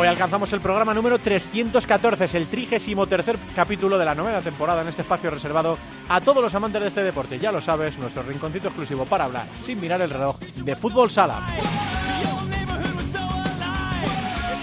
Hoy alcanzamos el programa número 314, es el trigésimo tercer capítulo de la novena temporada en este espacio reservado a todos los amantes de este deporte. Ya lo sabes, nuestro rinconcito exclusivo para hablar, sin mirar el reloj, de fútbol sala.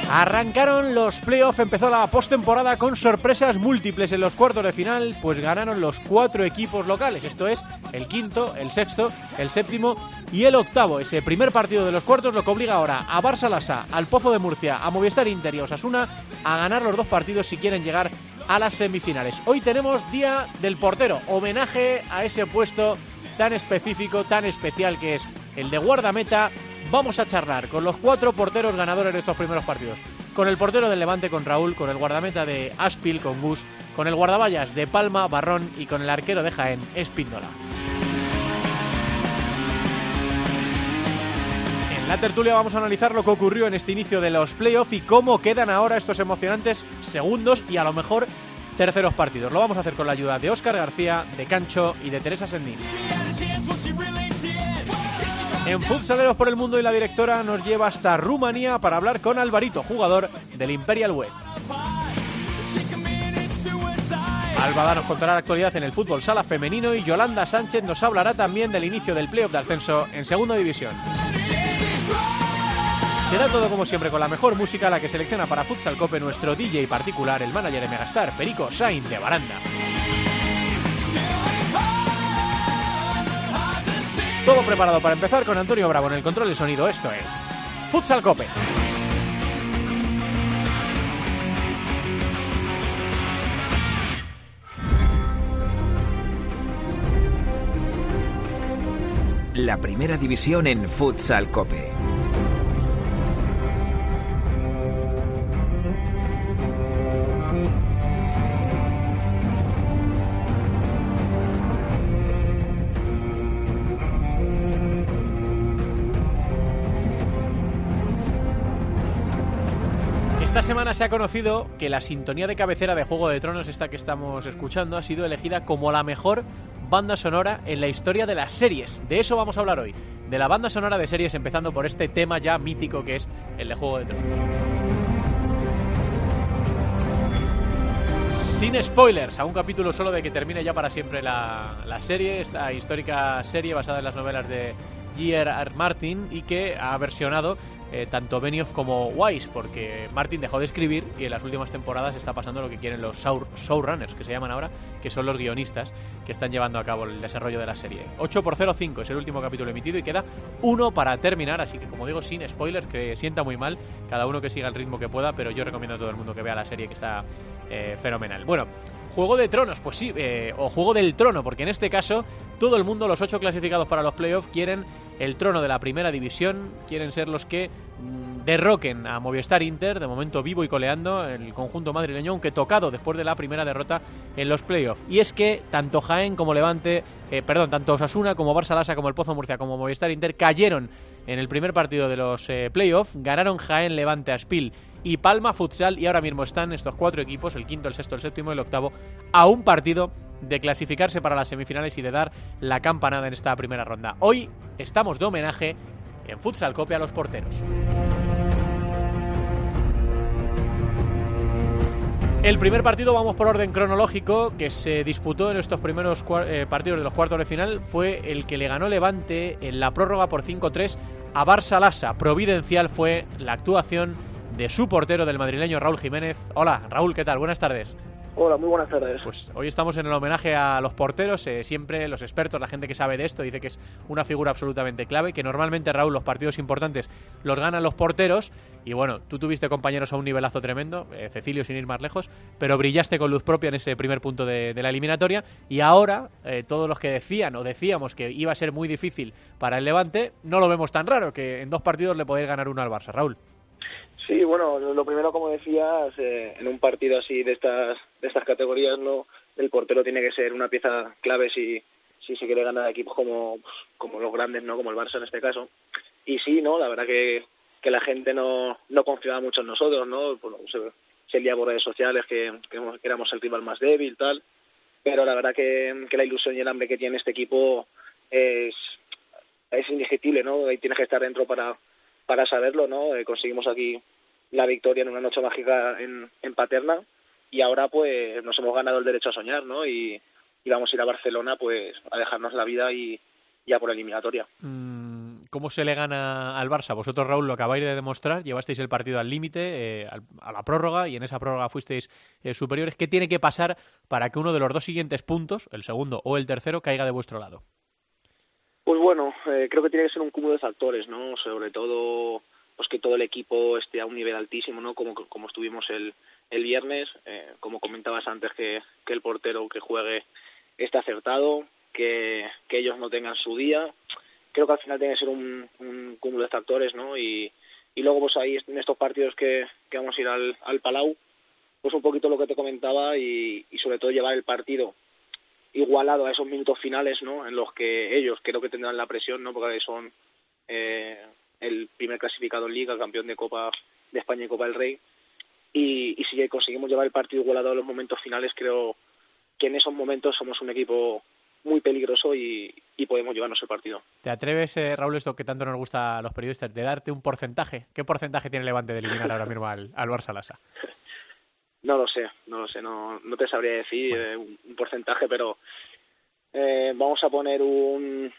Arrancaron los playoffs, empezó la postemporada con sorpresas múltiples en los cuartos de final, pues ganaron los cuatro equipos locales, esto es el quinto, el sexto, el séptimo y el octavo. Ese primer partido de los cuartos lo que obliga ahora a Barça Lasa, al Pozo de Murcia, a Movistar Inter y a Osasuna a ganar los dos partidos si quieren llegar a las semifinales. Hoy tenemos Día del Portero, homenaje a ese puesto tan específico, tan especial que es el de guardameta vamos a charlar con los cuatro porteros ganadores de estos primeros partidos. Con el portero del Levante, con Raúl, con el guardameta de Aspil, con Gus, con el guardaballas de Palma, Barrón y con el arquero de Jaén, Espíndola. La tertulia vamos a analizar lo que ocurrió en este inicio de los playoffs y cómo quedan ahora estos emocionantes segundos y a lo mejor terceros partidos. Lo vamos a hacer con la ayuda de Óscar García, de Cancho y de Teresa Sendín. En Futsaleros por el Mundo y la directora nos lleva hasta Rumanía para hablar con Alvarito, jugador del Imperial Web. Alba nos contará la actualidad en el fútbol sala femenino y Yolanda Sánchez nos hablará también del inicio del playoff de ascenso en segunda división. Será todo como siempre con la mejor música, la que selecciona para Futsal Cope nuestro DJ particular, el manager de Megastar, Perico Sainz de Baranda. Todo preparado para empezar con Antonio Bravo en el control de sonido. Esto es Futsal Cope. La primera división en Futsal Cope. Esta semana se ha conocido que la sintonía de cabecera de Juego de Tronos, esta que estamos escuchando, ha sido elegida como la mejor banda sonora en la historia de las series. De eso vamos a hablar hoy, de la banda sonora de series, empezando por este tema ya mítico que es el de Juego de Tronos. Sin spoilers, a un capítulo solo de que termine ya para siempre la, la serie, esta histórica serie basada en las novelas de G.R.R. Martin y que ha versionado eh, tanto Benioff como Weiss, porque Martin dejó de escribir y en las últimas temporadas está pasando lo que quieren los showrunners, que se llaman ahora, que son los guionistas que están llevando a cabo el desarrollo de la serie. 8 por 0, 5 es el último capítulo emitido y queda uno para terminar, así que como digo, sin spoilers, que sienta muy mal, cada uno que siga el ritmo que pueda, pero yo recomiendo a todo el mundo que vea la serie que está eh, fenomenal. Bueno, Juego de Tronos, pues sí, eh, o Juego del Trono, porque en este caso todo el mundo, los ocho clasificados para los playoffs, quieren el trono de la primera división, quieren ser los que mm, derroquen a Movistar Inter, de momento vivo y coleando, el conjunto madrileño, aunque tocado después de la primera derrota en los playoffs. Y es que tanto Jaén como Levante, eh, perdón, tanto Osasuna como Barça Lasa, como el Pozo Murcia, como Movistar Inter cayeron en el primer partido de los eh, playoffs, ganaron Jaén, Levante, Aspil y Palma Futsal y ahora mismo están estos cuatro equipos, el quinto, el sexto, el séptimo y el octavo, a un partido de clasificarse para las semifinales y de dar la campanada en esta primera ronda. Hoy estamos de homenaje en Futsal Cope a los porteros. El primer partido, vamos por orden cronológico, que se disputó en estos primeros eh, partidos de los cuartos de final, fue el que le ganó Levante en la prórroga por 5-3 a Barça Lassa. Providencial fue la actuación de su portero del madrileño Raúl Jiménez. Hola, Raúl, ¿qué tal? Buenas tardes. Hola, muy buenas tardes. Pues hoy estamos en el homenaje a los porteros. Eh, siempre los expertos, la gente que sabe de esto, dice que es una figura absolutamente clave. Que normalmente, Raúl, los partidos importantes los ganan los porteros. Y bueno, tú tuviste compañeros a un nivelazo tremendo, eh, Cecilio sin ir más lejos, pero brillaste con luz propia en ese primer punto de, la eliminatoria. Y ahora, eh, todos los que decían o decíamos que iba a ser muy difícil para el Levante, no lo vemos tan raro, que en dos partidos le podéis ganar uno al Barça. Raúl. Sí, bueno, lo primero, como decías, eh, en un partido así de estas de estas categorías, no el portero tiene que ser una pieza clave si, si se quiere ganar equipos como, como los grandes, ¿no? Como el Barça en este caso. Y sí, ¿no? La verdad que, que la gente no, no confiaba mucho en nosotros, ¿no? Bueno, se, se por redes sociales que, que éramos el rival más débil, tal. Pero la verdad que, que la ilusión y el hambre que tiene este equipo es, es ¿no? Ahí tienes que estar dentro para, para saberlo, ¿no? Eh, conseguimos aquí la victoria en una noche mágica en, en Paterna y ahora pues nos hemos ganado el derecho a soñar, ¿no? Y, y vamos a ir a Barcelona pues a dejarnos la vida y ya por eliminatoria. Mm, ¿Cómo se le gana al Barça? Vosotros, Raúl, lo acabáis de demostrar, llevasteis el partido al límite, eh, a la prórroga, y en esa prórroga fuisteis eh, superiores. ¿Qué tiene que pasar para que uno de los dos siguientes puntos, el segundo o el tercero, caiga de vuestro lado? Pues bueno, eh, creo que tiene que ser un cúmulo de factores, ¿no? Sobre todo, pues que todo el equipo esté a un nivel altísimo, ¿no? Como, como estuvimos el, el viernes, eh, como comentabas antes, que, que el portero que juegue esté acertado, que, que ellos no tengan su día. Creo que al final tiene que ser un, un cúmulo de factores, ¿no? Y, y luego, pues ahí en estos partidos que, que vamos a ir al, al Palau, pues un poquito lo que te comentaba y, y sobre todo llevar el partido igualado a esos minutos finales, ¿no? En los que ellos creo que tendrán la presión, ¿no? Porque son eh, el primer clasificado en Liga, campeón de Copa de España y Copa del Rey. Y, y si conseguimos llevar el partido igualado a los momentos finales, creo que en esos momentos somos un equipo muy peligroso y, y podemos llevarnos el partido. ¿Te atreves, eh, Raúl, esto que tanto nos gusta a los periodistas, de darte un porcentaje? ¿Qué porcentaje tiene Levante de eliminar ahora mismo al, al Barça Lasa? No lo sé, no lo sé, no, no te sabría decir bueno. eh, un, un, porcentaje, pero eh, vamos a poner un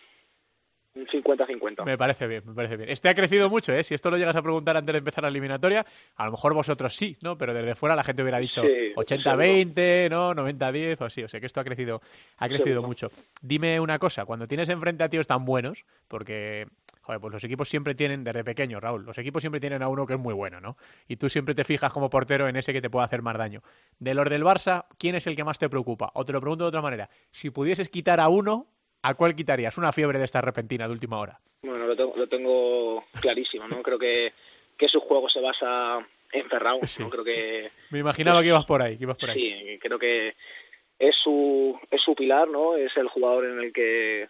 un 50-50. Me parece bien, me parece bien. Este ha crecido mucho, ¿eh? Si esto lo llegas a preguntar antes de empezar la eliminatoria, a lo mejor vosotros sí, ¿no? Pero desde fuera la gente hubiera dicho sí, 80-20, ¿no? 90-10 o así. O sea que esto ha crecido, ha crecido sí, mucho. Dime una cosa, cuando tienes enfrente a tíos tan buenos, porque joder, pues los equipos siempre tienen, desde pequeño, Raúl, los equipos siempre tienen a uno que es muy bueno, ¿no? Y tú siempre te fijas como portero en ese que te puede hacer más daño. De los del Barça, ¿quién es el que más te preocupa? O te lo pregunto de otra manera, si pudieses quitar a uno, ¿a cuál quitarías? Una fiebre de esta repentina de última hora. Bueno, lo tengo, lo tengo clarísimo, ¿no? Creo que, que su juego se basa en Ferrao, sí. ¿no? Creo que... Me imaginaba que ibas por ahí, que ibas por ahí. Sí, creo que es su, es su pilar, ¿no? Es el jugador en el que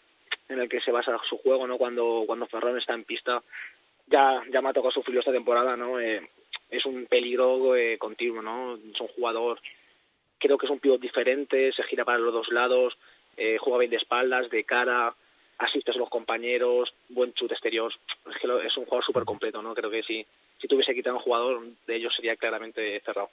en el que se basa su juego, ¿no? Cuando cuando Ferran está en pista, ya ya me ha tocado sufrirlo esta temporada, ¿no? Eh, es un peligro eh, continuo, ¿no? Es un jugador, creo que es un pivot diferente, se gira para los dos lados, eh, juega bien de espaldas, de cara, asistes a los compañeros, buen chute exterior. Es que es un jugador súper completo, ¿no? Creo que si, si tuviese quitado un jugador de ellos sería claramente cerrado.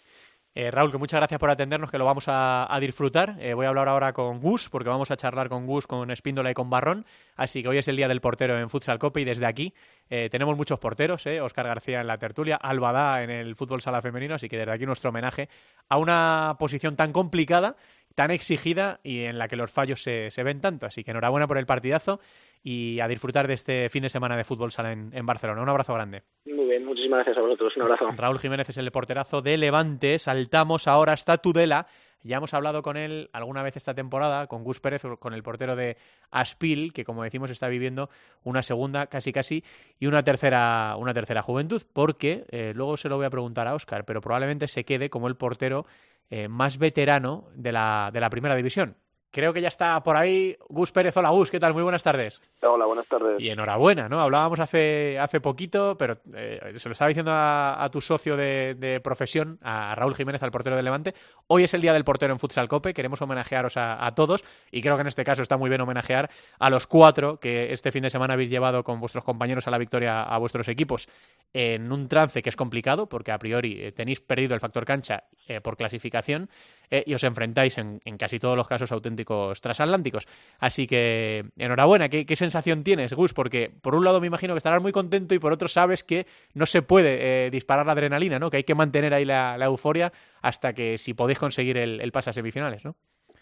Eh, Raúl, que muchas gracias por atendernos, que lo vamos a, disfrutar. Eh, voy a hablar ahora con Gus, porque vamos a charlar con Gus, con Espíndola y con Barrón. Así que hoy es el día del portero en Futsal Cope y desde aquí eh, tenemos muchos porteros, eh, Oscar García en la tertulia, Albada en el fútbol sala femenino, así que desde aquí nuestro homenaje a una posición tan complicada, tan exigida y en la que los fallos se ven tanto. Así que enhorabuena por el partidazo y a disfrutar de este fin de semana de fútbol sala en, en Barcelona. Un abrazo grande. Muy bien, muchísimas gracias a vosotros. Un abrazo. Raúl Jiménez es el porterazo de Levante. Saltamos ahora hasta Tudela. Ya hemos hablado con él alguna vez esta temporada, con Gus Pérez, con el portero de Aspil, que como decimos está viviendo una segunda, casi casi, y una tercera, una tercera juventud, porque eh, luego se lo voy a preguntar a Oscar, pero probablemente se quede como el portero eh, más veterano de la, de la primera división. Creo que ya está por ahí Gus Pérez. Hola Gus, ¿qué tal? Muy buenas tardes. Hola, buenas tardes. Y enhorabuena, ¿no? Hablábamos hace, hace poquito, pero eh, se lo estaba diciendo a, a tu socio de, de, profesión, a Raúl Jiménez, al portero del Levante. Hoy es el día del portero en Futsal Cope, queremos homenajearos a, a, todos y creo que en este caso está muy bien homenajear a los cuatro que este fin de semana habéis llevado con vuestros compañeros a la victoria a vuestros equipos en un trance que es complicado, porque a priori eh, tenéis perdido el factor cancha eh, por clasificación eh, y os enfrentáis en, en, casi todos los casos auténticos transatlánticos. Así que enhorabuena, ¿Qué, ¿Qué, sensación tienes, Gus? Porque por un lado me imagino que estarás muy contento y por otro sabes que no se puede eh, disparar la adrenalina, ¿no? Que hay que mantener ahí la, euforia hasta que si podéis conseguir el, el, pase a semifinales, ¿no?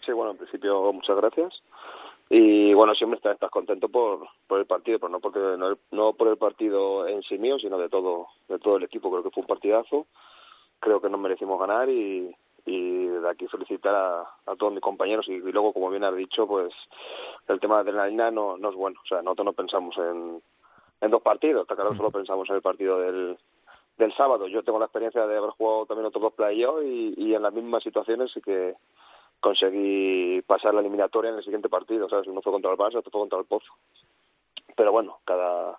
Sí, bueno, en principio muchas gracias. Y bueno, siempre estás, contento por, por el partido, pero no porque no, no por el partido en sí mío, sino de todo de todo el equipo. Creo que fue un partidazo. Creo que nos merecimos ganar y, y de aquí felicitar a, a todos mis compañeros. Y, y, luego como bien has dicho pues el tema de adrenalina no, no es bueno. O sea nosotros no pensamos en, en dos partidos. Está claro solo pensamos en el partido del del sábado. Yo tengo la experiencia de haber jugado también otros dos playoffs y, y en las mismas situaciones y que conseguí pasar la eliminatoria en el siguiente partido, ¿sabes? Uno fue contra el Barça, otro fue contra el Pozo. Pero bueno, cada,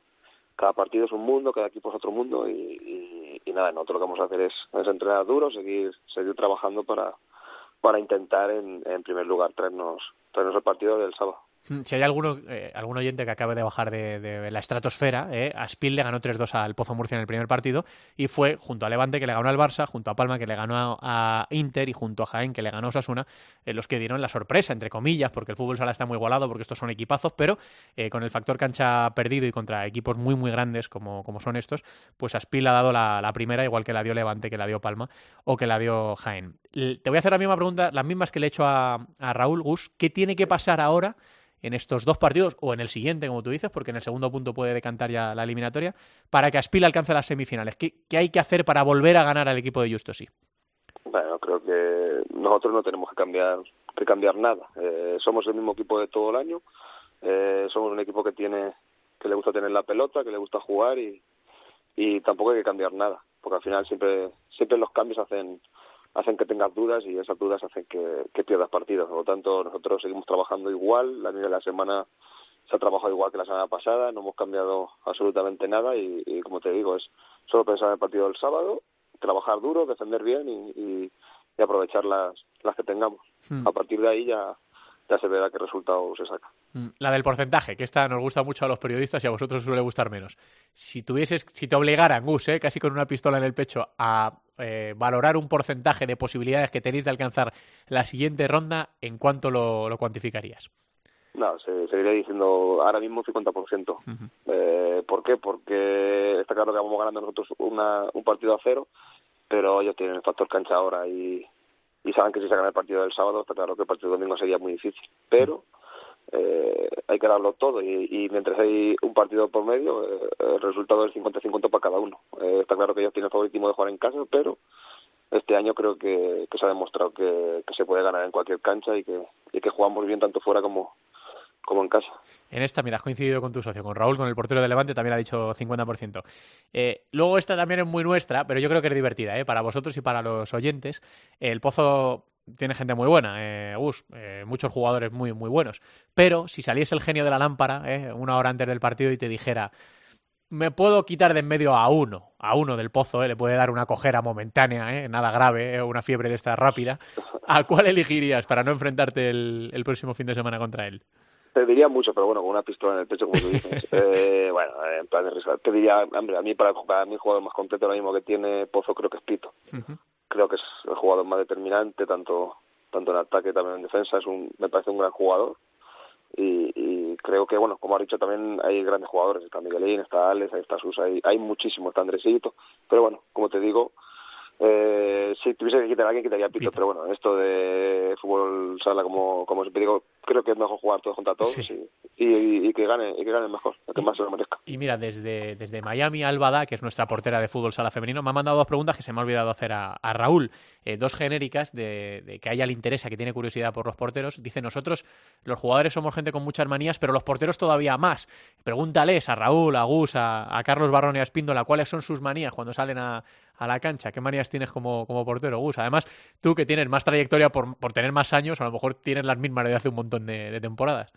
cada partido es un mundo, cada equipo es otro mundo y, y, nada, nosotros lo que vamos a hacer es, es entrenar duro, seguir, seguir trabajando para, para intentar en, en primer lugar traernos, el partido del sábado. Mm, si hay alguno, eh, algún oyente que acabe de bajar de, la estratosfera, eh, a Spiel le ganó 3-2 al Pozo Murcia en el primer partido y fue junto a Levante que le ganó al Barça, junto a Palma que le ganó a, Inter y junto a Jaén que le ganó a Osasuna, eh, los que dieron la sorpresa, entre comillas, porque el fútbol sala está muy igualado, porque estos son equipazos, pero con el factor cancha perdido y contra equipos muy muy grandes como, como son estos, pues a Spiel ha dado la, primera, igual que la dio Levante, que la dio Palma o que la dio Jaén. Te voy a hacer la misma pregunta, las mismas que le he hecho a, a Raúl Gus, ¿qué tiene que pasar ahora? en estos dos partidos o en el siguiente, como tú dices, porque en el segundo punto puede decantar ya la eliminatoria, para que Aspil alcance las semifinales? ¿Qué, hay que hacer para volver a ganar al equipo de Justosi? Bueno, creo que nosotros no tenemos que cambiar que cambiar nada. Eh, somos el mismo equipo de todo el año. Eh, somos un equipo que tiene que le gusta tener la pelota, que le gusta jugar y, y tampoco hay que cambiar nada, porque al final siempre siempre los cambios hacen hacen que tengas dudas y esas dudas hacen que, que pierdas partidos. Por lo tanto, nosotros seguimos trabajando igual, la de la semana se ha trabajado igual que la semana pasada, no hemos cambiado absolutamente nada y, como te digo, es solo pensar en el partido del sábado, trabajar duro, defender bien y, y, aprovechar las, las que tengamos. Hmm. A partir de ahí ya, ya se verá qué resultado se saca. Mm, la del porcentaje, que esta nos gusta mucho a los periodistas y a vosotros suele gustar menos. Si tuvieses, si te obligaran, Gus, eh, casi con una pistola en el pecho, a eh, valorar un porcentaje de posibilidades que tenéis de alcanzar la siguiente ronda, ¿en cuánto lo, cuantificarías? No, se, seguiría diciendo ahora mismo 50%. eh, ¿Por qué? Porque está claro que vamos ganando nosotros una, un partido a cero, pero ellos tienen el factor cancha ahora y, y saben que si sacan el partido del sábado, está claro que el partido del domingo sería muy difícil. Pero eh, hay que darlo todo y, mientras hay un partido por medio, eh, el resultado es 50-50 para cada uno. Eh, está claro que ellos tienen el favoritismo de jugar en casa, pero este año creo que, se ha demostrado que, se puede ganar en cualquier cancha y que, y que jugamos bien tanto fuera como, como en casa. En esta, mira, has coincidido con tu socio, con Raúl, con el portero de Levante, también ha dicho 50%. Eh, luego esta también es muy nuestra, pero yo creo que es divertida, ¿eh? para vosotros y para los oyentes. El Pozo tiene gente muy buena, eh, eh, muchos jugadores muy, muy buenos. Pero si saliese el genio de la lámpara eh, una hora antes del partido y te dijera, me puedo quitar de en medio a uno, a uno del pozo, le puede dar una cojera momentánea, nada grave, una fiebre de esta rápida. ¿A cuál elegirías para no enfrentarte el próximo fin de semana contra él? Te diría mucho, pero bueno, con una pistola en el pecho, como tú dices. eh, bueno, en plan de risa. Te diría, hombre, a mí, para, para mí, el jugador más completo ahora mismo que tiene Pozo creo que es Pito. Creo que es el jugador más determinante, tanto tanto en ataque como en defensa. Es un, me parece un gran jugador. Y, y creo que, bueno, como ha dicho, también hay grandes jugadores. Está Miguelín, está Alex, ahí está Susa, hay, hay muchísimos, está Andresito. Pero bueno, como te digo, eh, si tuviese que quitar a alguien, quitaría a Pito, pero bueno, esto de fútbol sala, como, como siempre digo, creo que es mejor jugar todos contra todos y, y, que gane y que gane mejor, lo que más se lo merezca. Y mira, desde, desde Miami, Albada, que es nuestra portera de fútbol sala femenino, me ha mandado dos preguntas que se me ha olvidado hacer a, Raúl. Eh, dos genéricas de, de, que a ella le interesa, que tiene curiosidad por los porteros. Dice, nosotros los jugadores somos gente con muchas manías, pero los porteros todavía más. Pregúntales a Raúl, a Gus, a, a Carlos Barrón y a Espíndola cuáles son sus manías cuando salen a, a la cancha. ¿Qué manías tienes como, como portero, Gus? Además, tú que tienes más trayectoria por, por tener más años, a lo mejor tienes las mismas de hace un montón de, temporadas.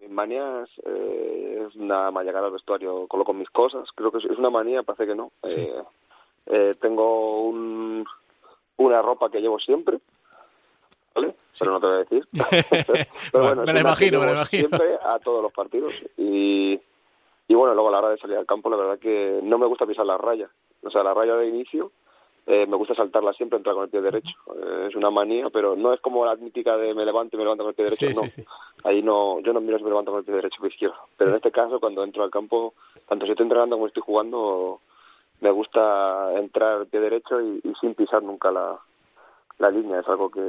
Mis manías eh, es una manía al vestuario, coloco mis cosas. Creo que es una manía, parece que no. Eh, eh, tengo un, una ropa que llevo siempre, ¿vale? Pero no te voy a decir. Pero bueno, me la imagino, me la imagino. Siempre a todos los partidos. Y, y bueno, luego a la hora de salir al campo, la verdad que no me gusta pisar la raya. O sea, la raya de inicio eh, me gusta saltarla siempre, entrar con el pie derecho. Eh, es una manía, pero no es como la mítica de me levanto y me levanto con el pie derecho, no. Ahí no, yo no miro si me levanto con el pie derecho o izquierdo. Pero en este caso, cuando entro al campo, tanto si estoy entrenando como estoy jugando, me gusta entrar pie derecho y sin pisar nunca la, la línea. Es algo que,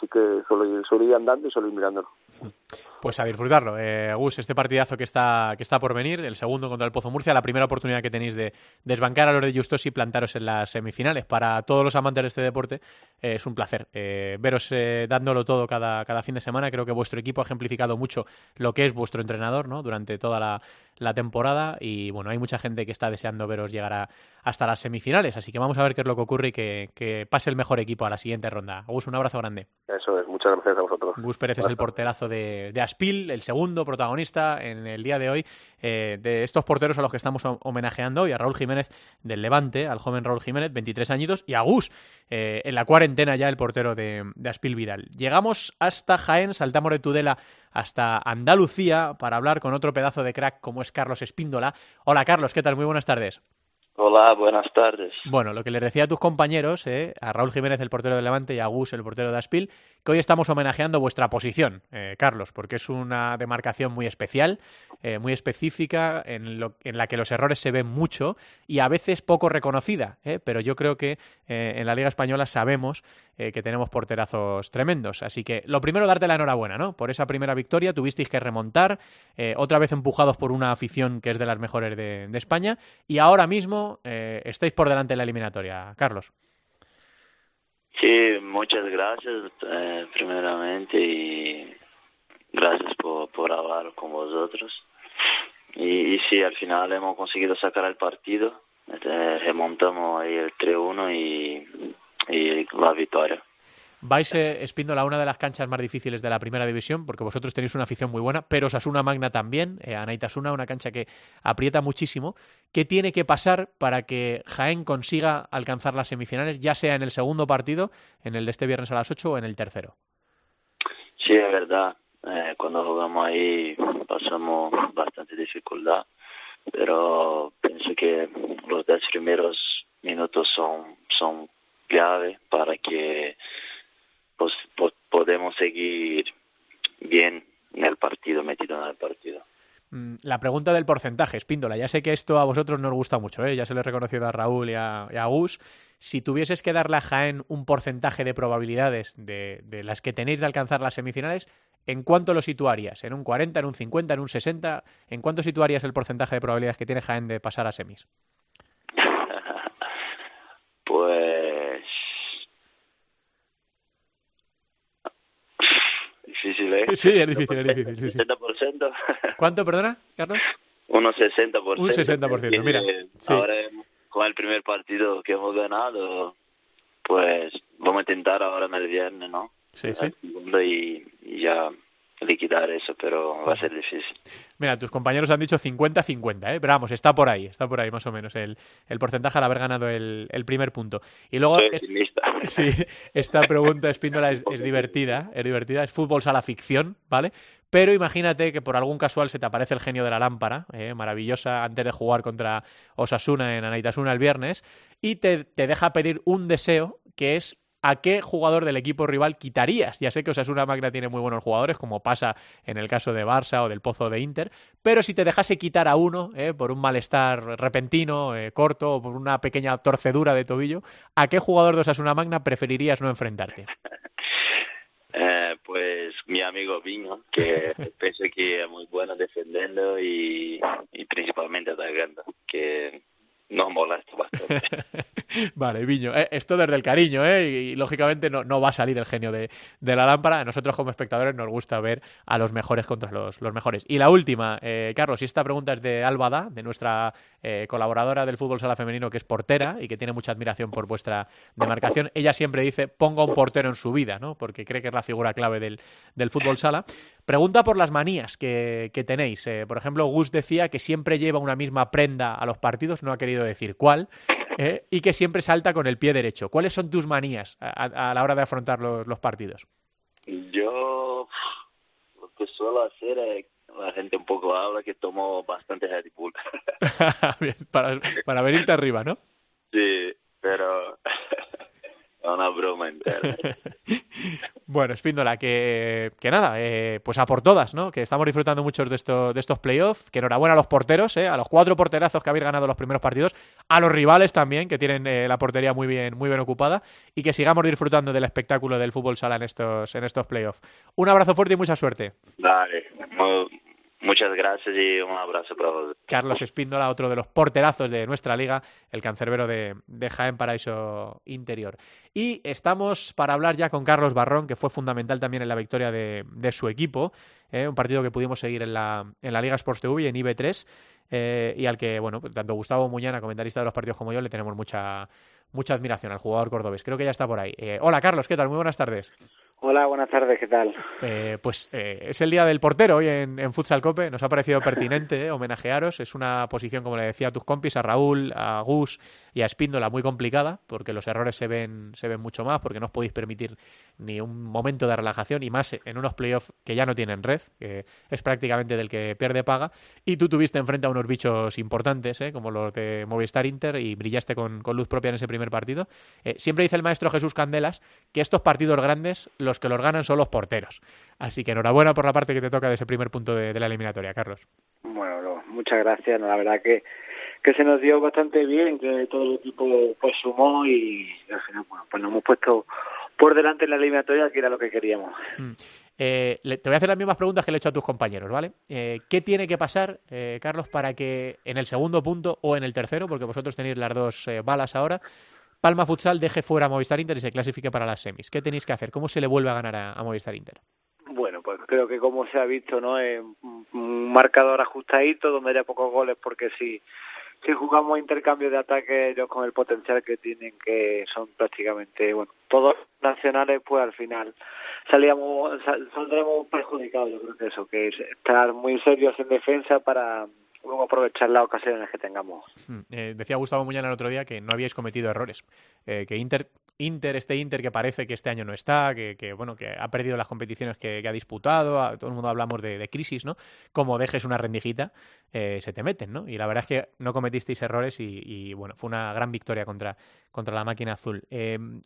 sí que suelo ir, ir, andando y suelo ir mirándolo. Pues a disfrutarlo. Eh, Gus, este partidazo que está, que está por venir, el segundo contra el Pozo Murcia, la primera oportunidad que tenéis de desbancar a los de Justos y plantaros en las semifinales. Para todos los amantes de este deporte eh, es un placer eh, veros eh, dándolo todo cada, cada fin de semana. Creo que vuestro equipo ha ejemplificado mucho lo que es vuestro entrenador ¿no? durante toda la, la temporada y bueno, hay mucha gente que está deseando veros llegar hasta las semifinales, así que vamos a ver qué es lo que ocurre y que, pase el mejor equipo a la siguiente ronda. Gus, un abrazo grande. Eso es, muchas gracias a vosotros. Gus Pérez es el porterazo de, de, Aspil, el segundo protagonista en el día de hoy eh, de estos porteros a los que estamos homenajeando hoy, a Raúl Jiménez del Levante, al joven Raúl Jiménez, 23 añitos, y a Gus, eh, en la cuarentena ya el portero de, de Aspil Vidal. Llegamos hasta Jaén, saltamos de Tudela hasta Andalucía para hablar con otro pedazo de crack como es Carlos Espíndola. Hola Carlos, ¿qué tal? Muy buenas tardes. Hola, buenas tardes. Bueno, lo que les decía a tus compañeros, eh, a Raúl Jiménez, el portero de Levante, y a Gus, el portero de Aspil, que hoy estamos homenajeando vuestra posición, eh, Carlos, porque es una demarcación muy especial, eh, muy específica, en, la que los errores se ven mucho y a veces poco reconocida, pero yo creo que en la Liga Española sabemos que tenemos porterazos tremendos. Así que lo primero, darte la enhorabuena, ¿no? Por esa primera victoria, tuvisteis que remontar, otra vez empujados por una afición que es de las mejores de España, y ahora mismo eh, estáis por delante de la eliminatoria, Carlos. Sí, muchas gracias eh, primeramente y gracias por, por hablar con vosotros. Y, y sí, al final hemos conseguido sacar el partido, este, remontamos ahí el 3-1 y, y la victoria. Vais, eh, Espíndola, una de las canchas más difíciles de la primera división, porque vosotros tenéis una afición muy buena, pero Osasuna Magna también, eh, Anaitasuna, una cancha que aprieta muchísimo. ¿Qué tiene que pasar para que Jaén consiga alcanzar las semifinales, ya sea en el segundo partido, en el de este viernes a las 8 o en el tercero? Sí, es verdad. Eh, cuando jugamos ahí pasamos bastante dificultad, pero pienso que los 10 primeros minutos son, son clave para que pues, pues, podemos seguir bien en el partido, metido en el partido. Mm, la pregunta del porcentaje, Espíndola. Ya sé que esto a vosotros nos gusta mucho, ¿eh? ya se lo he reconocido a Raúl y a, Gus. Si tuvieses que darle a Jaén un porcentaje de probabilidades de, de, las que tenéis de alcanzar las semifinales, ¿en cuánto lo situarías? ¿En un 40, en un 50, en un 60? ¿En cuánto situarías el porcentaje de probabilidades que tiene Jaén de pasar a semis? pues difícil, ¿eh? Sí, es difícil, es difícil. Sí, 60%. ¿Cuánto, perdona, Carlos? Unos 60%. Un 60%, mira. Ahora con el primer partido que hemos ganado, pues vamos a intentar ahora en el viernes, ¿no? Sí, sí. Y, y ya liquidar eso, pero va a ser difícil. Mira, tus compañeros han dicho 50-50, ¿eh? pero vamos, está por ahí, está por ahí más o menos el, el porcentaje al haber ganado el, el primer punto. Y luego, sí, esta pregunta, Espíndola, es, es divertida, es divertida, es fútbol sala ficción, ¿vale? Pero imagínate que por algún casual se te aparece el genio de la lámpara, ¿eh? maravillosa, antes de jugar contra Osasuna en Anaitasuna el viernes, y te, te deja pedir un deseo que es ¿a qué jugador del equipo rival quitarías? Ya sé que Osasuna Magna tiene muy buenos jugadores, como pasa en el caso de Barça o del Pozo de Inter, pero si te dejase quitar a uno eh, por un malestar repentino, eh, corto o por una pequeña torcedura de tobillo, ¿a qué jugador de Osasuna Magna preferirías no enfrentarte? Eh, pues mi amigo Viño, que pienso que es muy bueno defendiendo y, y principalmente atacando, que nos molesta bastante. vale, Viño, eh, esto desde el cariño, ¿eh? Y, lógicamente no, no, va a salir el genio de, de, la lámpara. A nosotros como espectadores nos gusta ver a los mejores contra los, los mejores. Y la última, eh, Carlos, y esta pregunta es de Álvada, de nuestra eh, colaboradora del fútbol sala femenino que es portera y que tiene mucha admiración por vuestra demarcación. Ella siempre dice, ponga un portero en su vida, ¿no? Porque cree que es la figura clave del, del fútbol sala. Pregunta por las manías que, que tenéis. Eh, por ejemplo, Gus decía que siempre lleva una misma prenda a los partidos, no ha querido decir cuál, eh, y que siempre salta con el pie derecho. ¿Cuáles son tus manías a, a la hora de afrontar los, los, partidos? Yo lo que suelo hacer es la gente un poco habla que tomo bastante Red Bull. Bien, para, para venirte arriba, ¿no? Sí, pero una broma entera. bueno, Espíndola, que, que nada, eh, pues a por todas, ¿no? Que estamos disfrutando mucho de, esto, de estos playoffs. Que enhorabuena a los porteros, ¿eh? a los cuatro porterazos que habéis ganado los primeros partidos, a los rivales también, que tienen eh, la portería muy bien, muy bien ocupada, y que sigamos disfrutando del espectáculo del fútbol sala en estos, en estos playoffs. Un abrazo fuerte y mucha suerte. Dale, Muchas gracias y un abrazo para vos. Carlos Espíndola, otro de los porterazos de nuestra liga, el cancerbero de, Jaén Paraíso Interior. Y estamos para hablar ya con Carlos Barrón, que fue fundamental también en la victoria de, su equipo, ¿eh? un partido que pudimos seguir en la, en la Liga Sports TV en IB3, eh, y al que, bueno, tanto Gustavo Muñana, comentarista de los partidos como yo, le tenemos mucha, mucha admiración al jugador cordobés. Creo que ya está por ahí. Eh, hola Carlos, ¿qué tal? Muy buenas tardes. Hola, buenas tardes, ¿qué tal? Eh, pues eh, es el día del portero hoy en, en Futsal Cope. Nos ha parecido pertinente homenajearos. Es una posición, como le decía a tus compis, a Raúl, a Gus y a Espíndola, muy complicada, porque los errores se ven, se ven mucho más, porque no os podéis permitir ni un momento de relajación, y más en unos playoffs que ya no tienen red, que es prácticamente del que pierde paga. Y tú tuviste enfrente a unos bichos importantes, ¿eh? como los de Movistar Inter, y brillaste con, con luz propia en ese primer partido. Eh, siempre dice el maestro Jesús Candelas que estos partidos grandes, los que los ganan son los porteros. Así que enhorabuena por la parte que te toca de ese primer punto de, de la eliminatoria, Carlos. Bueno, no, muchas gracias. No, la verdad que, que se nos dio bastante bien, que todo el equipo pues sumó y, al final bueno, pues nos hemos puesto por delante en la eliminatoria, que era lo que queríamos. Mm. Eh, le, te voy a hacer las mismas preguntas que le he hecho a tus compañeros, ¿vale? Eh, ¿Qué tiene que pasar, eh, Carlos, para que en el segundo punto o en el tercero, porque vosotros tenéis las dos eh, balas ahora, Palma Futsal deje fuera a Movistar Inter y se clasifique para las semis? ¿Qué tenéis que hacer? ¿Cómo se le vuelve a ganar a, Movistar Inter? Bueno, pues creo que como se ha visto, ¿no? Es un marcador ajustadito, donde haya pocos goles, porque si, si jugamos intercambio de ataque, ellos con el potencial que tienen, que son prácticamente, bueno, todos nacionales, pues al final salíamos, sal, saldremos perjudicados, yo creo que eso, que es estar muy serios en defensa para luego aprovechar las ocasiones que tengamos. Eh, decía Gustavo Muñana el otro día que no habíais cometido errores, eh, que Inter, Inter, este Inter que parece que este año no está, que, bueno, que ha perdido las competiciones que, ha disputado, todo el mundo hablamos de, de, crisis, ¿no? Como dejes una rendijita, eh, se te meten, ¿no? Y la verdad es que no cometisteis errores y, y bueno, fue una gran victoria contra, contra la máquina azul.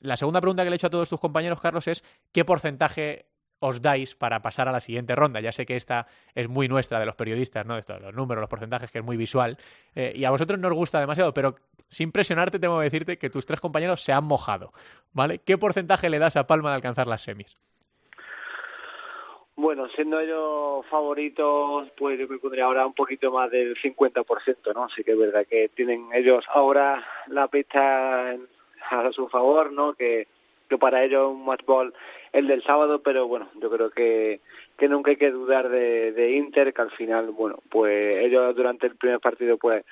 La segunda pregunta que le he hecho a todos tus compañeros, Carlos, es ¿qué porcentaje os dais para pasar a la siguiente ronda. Ya sé que esta es muy nuestra de los periodistas, ¿no? Esto, los números, los porcentajes, que es muy visual. Eh, y a vosotros no os gusta demasiado, pero sin presionarte tengo que decirte que tus tres compañeros se han mojado, ¿vale? ¿Qué porcentaje le das a Palma de alcanzar las semis? Bueno, siendo ellos favoritos, pues yo me pondría ahora un poquito más del 50%, ¿no? Sí que es verdad que tienen ellos ahora la pista a su favor, ¿no? Que, para ellos un match ball el del sábado, pero bueno, yo creo que, que nunca hay que dudar de, de Inter, que al final, bueno, pues ellos durante el primer partido, pues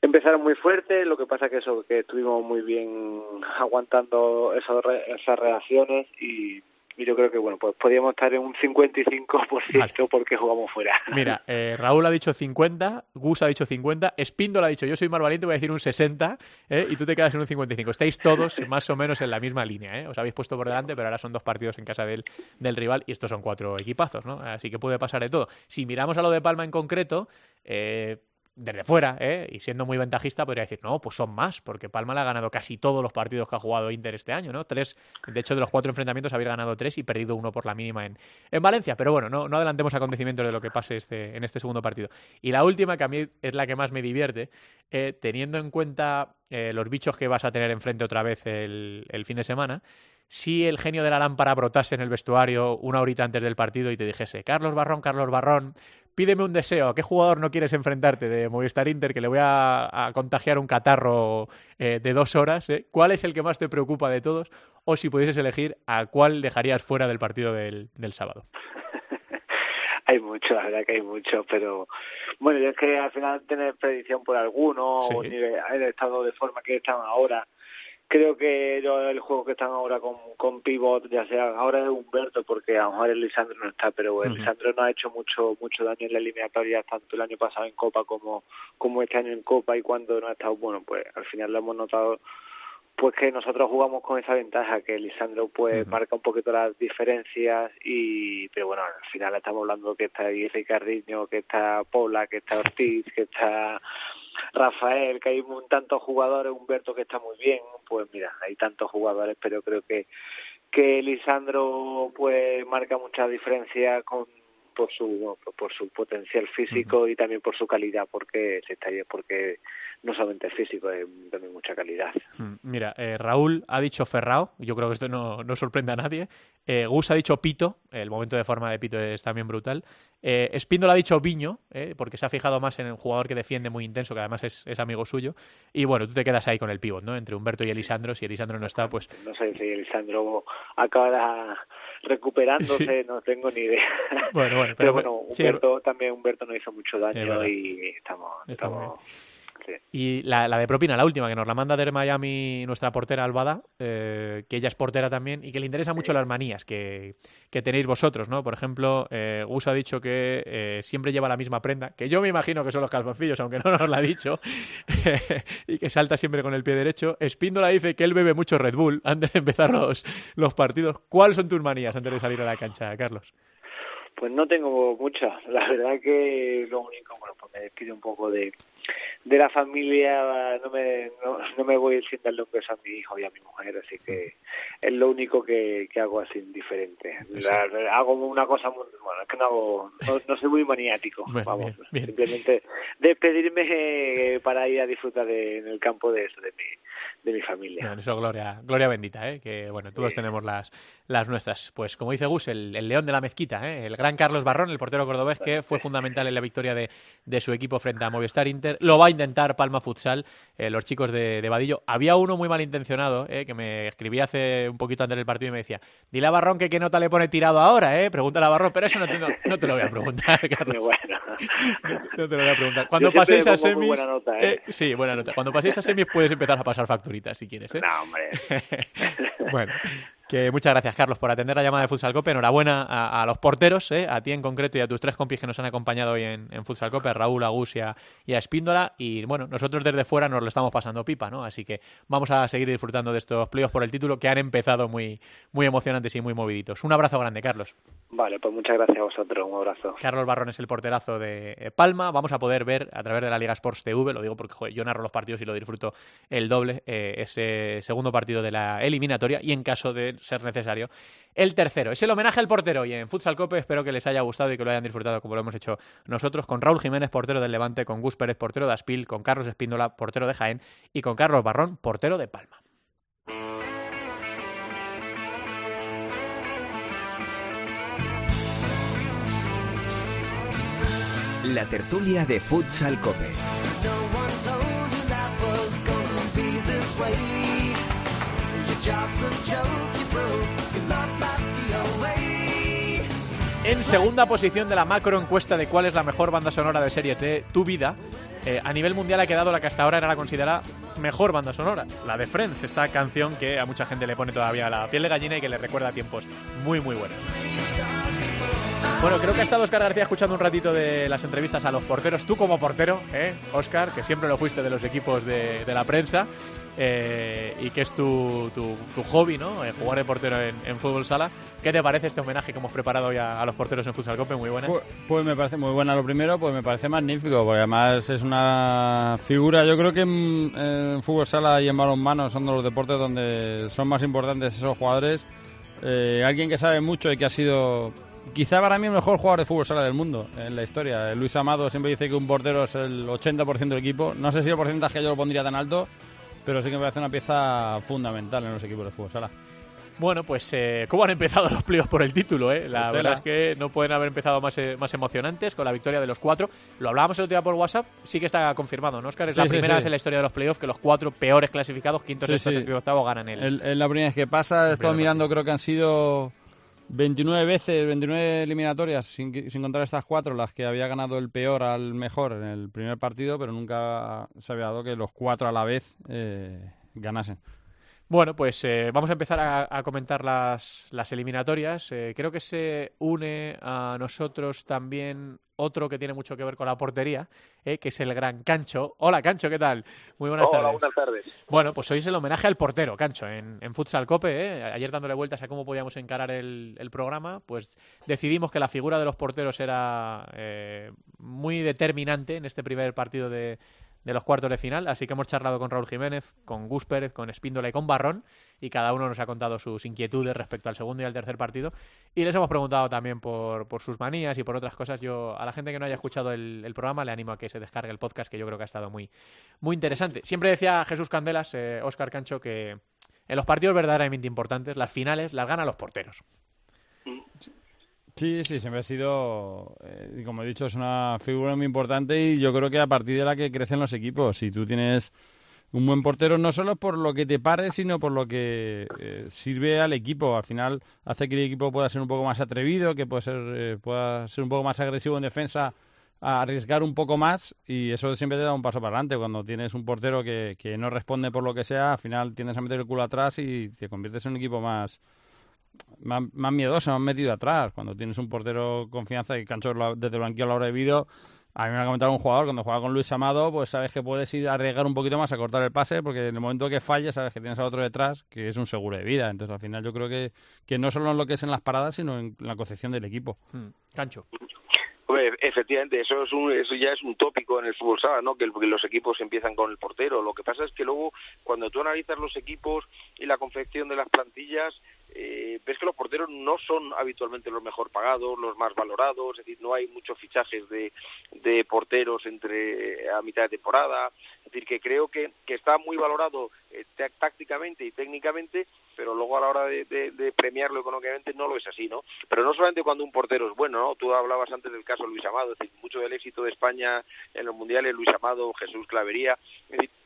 empezaron muy fuerte, lo que pasa que eso, que estuvimos muy bien aguantando esos, esas reacciones y y yo creo que bueno pues podríamos estar en un 55% vale. porque jugamos fuera. Mira, eh, Raúl ha dicho 50, Gus ha dicho 50, Espíndola ha dicho yo soy más valiente, voy a decir un 60 ¿eh? y tú te quedas en un 55. Estáis todos más o menos en la misma línea, ¿eh? os habéis puesto por delante, pero ahora son dos partidos en casa del, del rival y estos son cuatro equipazos, ¿no? Así que puede pasar de todo. Si miramos a lo de Palma en concreto, eh, desde fuera, ¿eh? y siendo muy ventajista, podría decir, no, pues son más, porque Palma le ha ganado casi todos los partidos que ha jugado Inter este año, ¿no? Tres, de hecho, de los cuatro enfrentamientos habéis ganado tres y perdido uno por la mínima en, en Valencia. Pero bueno, no, no adelantemos acontecimientos de lo que pase este, en este segundo partido. Y la última, que a mí es la que más me divierte, eh, teniendo en cuenta eh, los bichos que vas a tener enfrente otra vez el, el fin de semana, si el genio de la lámpara brotase en el vestuario una horita antes del partido y te dijese, Carlos Barrón, Carlos Barrón, pídeme un deseo, ¿a qué jugador no quieres enfrentarte de Movistar Inter que le voy a, a contagiar un catarro eh, de dos horas? Eh? ¿Cuál es el que más te preocupa de todos? O si pudieses elegir, ¿a cuál dejarías fuera del partido del, del sábado? hay mucho, la verdad que hay mucho, pero bueno, yo es que al final tener predicción por alguno, sí. o el estado de forma que están ahora, creo que el juego que están ahora con, con pivot, ya sea ahora es Humberto, porque a lo mejor el Lisandro no está, pero el Lisandro no ha hecho mucho mucho daño en la eliminatoria, tanto el año pasado en Copa como, como este año en Copa, y cuando no ha estado bueno, pues al final lo hemos notado pues que nosotros jugamos con esa ventaja que Lisandro pues marca un poquito las diferencias y pero bueno al final estamos hablando que está Ricardiño que está Paula que está Ortiz que está Rafael, que hay un, tantos jugadores, Humberto que está muy bien, pues mira, hay tantos jugadores, pero creo que que Lisandro pues marca mucha diferencia con por su por su potencial físico y también por su calidad porque se estaría porque no solamente físico, es también mucha calidad. Mira, eh, Raúl ha dicho Ferrao, yo creo que esto no, no sorprende a nadie. Eh, Gus ha dicho Pito, el momento de forma de Pito es también brutal. Eh, Espíndola ha dicho Viño, eh, porque se ha fijado más en el jugador que defiende muy intenso, que además es, es, amigo suyo. Y bueno, tú te quedas ahí con el pívot, ¿no? Entre Humberto y Elisandro. Si Elisandro no está, pues. No sé si Elisandro acaba recuperándose, no tengo ni idea. Bueno, bueno, pero, bueno, Humberto también Humberto no hizo mucho daño y estamos, estamos y la, la, de propina, la última, que nos la manda de Miami nuestra portera Albada, eh, que ella es portera también y que le interesa mucho las manías que, que tenéis vosotros, ¿no? Por ejemplo, eh, Gus ha dicho que eh, siempre lleva la misma prenda, que yo me imagino que son los calzoncillos, aunque no nos la ha dicho, y que salta siempre con el pie derecho. Espíndola dice que él bebe mucho Red Bull antes de empezar los, los partidos. ¿Cuáles son tus manías antes de salir a la cancha, Carlos? Pues no tengo muchas. La verdad que lo único, bueno, pues me despido un poco de, de la familia no me, no, no me voy sin darle un beso a mi hijo y a mi mujer, así que es lo único que, que hago así diferente. La, hago una cosa muy, bueno, es que no hago, no, soy muy maniático, vamos, simplemente despedirme eh, para ir a disfrutar de, en el campo de eso, de mi, de mi familia. eso gloria, gloria bendita, ¿eh? que bueno, todos tenemos las, las nuestras. Pues como dice Gus, el, el león de la mezquita, ¿eh? el gran Carlos Barrón, el portero cordobés, que fue fundamental en la victoria de, de su equipo frente a Movistar Inter. Lo va a intentar Palma Futsal, eh, los chicos de, de, Vadillo. Había uno muy malintencionado, eh, que me escribía hace un poquito antes del partido y me decía, dile a Barrón que qué nota le pone tirado ahora, ¿eh? Pregúntale a Barrón, pero eso no te, no, te lo voy a preguntar, Carlos. Bueno. No, te lo voy a preguntar. Cuando paséis a semis... Buena nota, ¿eh? sí, buena nota. Cuando paséis a semis puedes empezar a pasar facturitas, si quieres, ¿eh? No, hombre. bueno. Que muchas gracias, Carlos, por atender la llamada de Futsal Cope. Enhorabuena a, a los porteros, ¿eh? a ti en concreto y a tus tres compis que nos han acompañado hoy en, en Futsal Cope, Raúl, Agus y a, y a Espíndola. Y bueno, nosotros desde fuera nos lo estamos pasando pipa, ¿no? Así que vamos a seguir disfrutando de estos playoffs por el título que han empezado muy, muy emocionantes y muy moviditos. Un abrazo grande, Carlos. Vale, pues muchas gracias a vosotros. Un abrazo. Carlos Barrón es el porterazo de Palma. Vamos a poder ver a través de la Liga Sports TV, lo digo porque joder, yo narro los partidos y lo disfruto el doble, eh, ese segundo partido de la eliminatoria y en caso de ser necesario el tercero. Es el homenaje al portero y en Futsal Cope espero que les haya gustado y que lo hayan disfrutado como lo hemos hecho nosotros con Raúl Jiménez, portero del Levante, con Gus Pérez, portero de Aspil, con Carlos Espíndola, portero de Jaén y con Carlos Barrón, portero de Palma. La tertulia de Futsal Cope. Segunda posición de la macro encuesta de cuál es la mejor banda sonora de series de tu vida, eh, a nivel mundial ha quedado la que hasta ahora era la considerada mejor banda sonora, la de Friends, esta canción que a mucha gente le pone todavía la piel de gallina y que le recuerda tiempos muy muy buenos. Bueno, creo que ha estado Oscar García escuchando un ratito de las entrevistas a los porteros. Tú como portero, ¿eh? Oscar, que siempre lo fuiste de los equipos de, de la prensa eh, y que es tu, tu, hobby, ¿no? Eh, jugar de portero en, fútbol sala. ¿Qué te parece este homenaje que hemos preparado hoy a, los porteros en Futsal Cope? Muy buena. Pues, pues, me parece muy buena. Lo primero, pues me parece magnífico, porque además es una figura. Yo creo que en, en fútbol sala y en balonmano son de los deportes donde son más importantes esos jugadores. Eh, alguien que sabe mucho y que ha sido quizá para mí el mejor jugador de fútbol sala del mundo en la historia. Luis Amado siempre dice que un portero es el 80% del equipo. No sé si el porcentaje yo lo pondría tan alto, pero sí que me parece una pieza fundamental en los equipos de fútbol sala. Bueno, pues eh, ¿cómo han empezado los pliegos por el título? Eh? La verdad es que no pueden haber empezado más, eh, más emocionantes con la victoria de los cuatro. Lo hablábamos el otro día por WhatsApp, sí que está confirmado, ¿no, Oscar? Es Sí, la sí, primera sí. vez en la historia de los playoffs que los cuatro peores clasificados, quinto, sexto, séptimo y octavo, ganan el... El- Es la primera vez que pasa. He estado mirando, creo que han sido 29 veces, 29 eliminatorias, sin, sin contar estas cuatro, las que había ganado el peor al mejor en el primer partido, pero nunca se había dado que los cuatro a la vez eh, ganasen. Bueno, pues eh, vamos a empezar a, a comentar las, las eliminatorias. Eh, creo que se une a nosotros también otro que tiene mucho que ver con la portería, eh, que es el gran Cancho. Hola, Cancho, ¿qué tal? Muy buenas Hola, tardes. buenas tardes. Bueno, pues hoy es el homenaje al portero, Cancho, en, en Futsal Cope. ¿eh? Ayer dándole vueltas a cómo podíamos encarar el, el programa, pues decidimos que la figura de los porteros era eh, muy determinante en este primer partido de, de los cuartos de final, así que hemos charlado con Raúl Jiménez, con Gus Pérez, con Espíndola y con Barrón, y cada uno nos ha contado sus inquietudes respecto al segundo y al tercer partido, y les hemos preguntado también por, sus manías y por otras cosas. Yo a la gente que no haya escuchado el, programa le animo a que se descargue el podcast, que yo creo que ha estado muy, muy interesante. Siempre decía Jesús Candelas, Oscar eh, Cancho, que en los partidos verdaderamente importantes, las finales las ganan los porteros. Sí, sí, siempre ha sido, eh, como he dicho, es una figura muy importante y yo creo que a partir de la que crecen los equipos, si tú tienes un buen portero no solo por lo que te pare, sino por lo que eh, sirve al equipo. Al final hace que el equipo pueda ser un poco más atrevido, que pueda ser, eh, pueda ser un poco más agresivo en defensa, a arriesgar un poco más y eso siempre te da un paso para adelante. Cuando tienes un portero que, que no responde por lo que sea, al final tienes a meter el culo atrás y te conviertes en un equipo más más, más miedoso, más metido atrás. Cuando tienes un portero confianza y cancho desde el banquillo a la hora de vida, a mí me ha comentado un jugador, cuando juega con Luis Amado, pues sabes que puedes ir a arriesgar un poquito más a cortar el pase, porque en el momento que falle, sabes que tienes a otro detrás, que es un seguro de vida. Entonces, al final, yo creo que, que no solo en lo que es en las paradas, sino en la concepción del equipo. Hmm. Cancho efectivamente, eso es un, eso ya es un tópico en el fútbol sala, ¿no? Que, los equipos empiezan con el portero. Lo que pasa es que luego, cuando tú analizas los equipos y la confección de las plantillas, eh, ves que los porteros no son habitualmente los mejor pagados, los más valorados, es decir, no hay muchos fichajes de, de porteros entre a mitad de temporada, es decir, que creo que, que está muy valorado eh, tácticamente y técnicamente, pero luego a la hora de, de, premiarlo económicamente no lo es así, ¿no? Pero no solamente cuando un portero es bueno, ¿no? Tú hablabas antes del caso Luis Amado, es decir, mucho del éxito de España en los mundiales, Luis Amado, Jesús Clavería,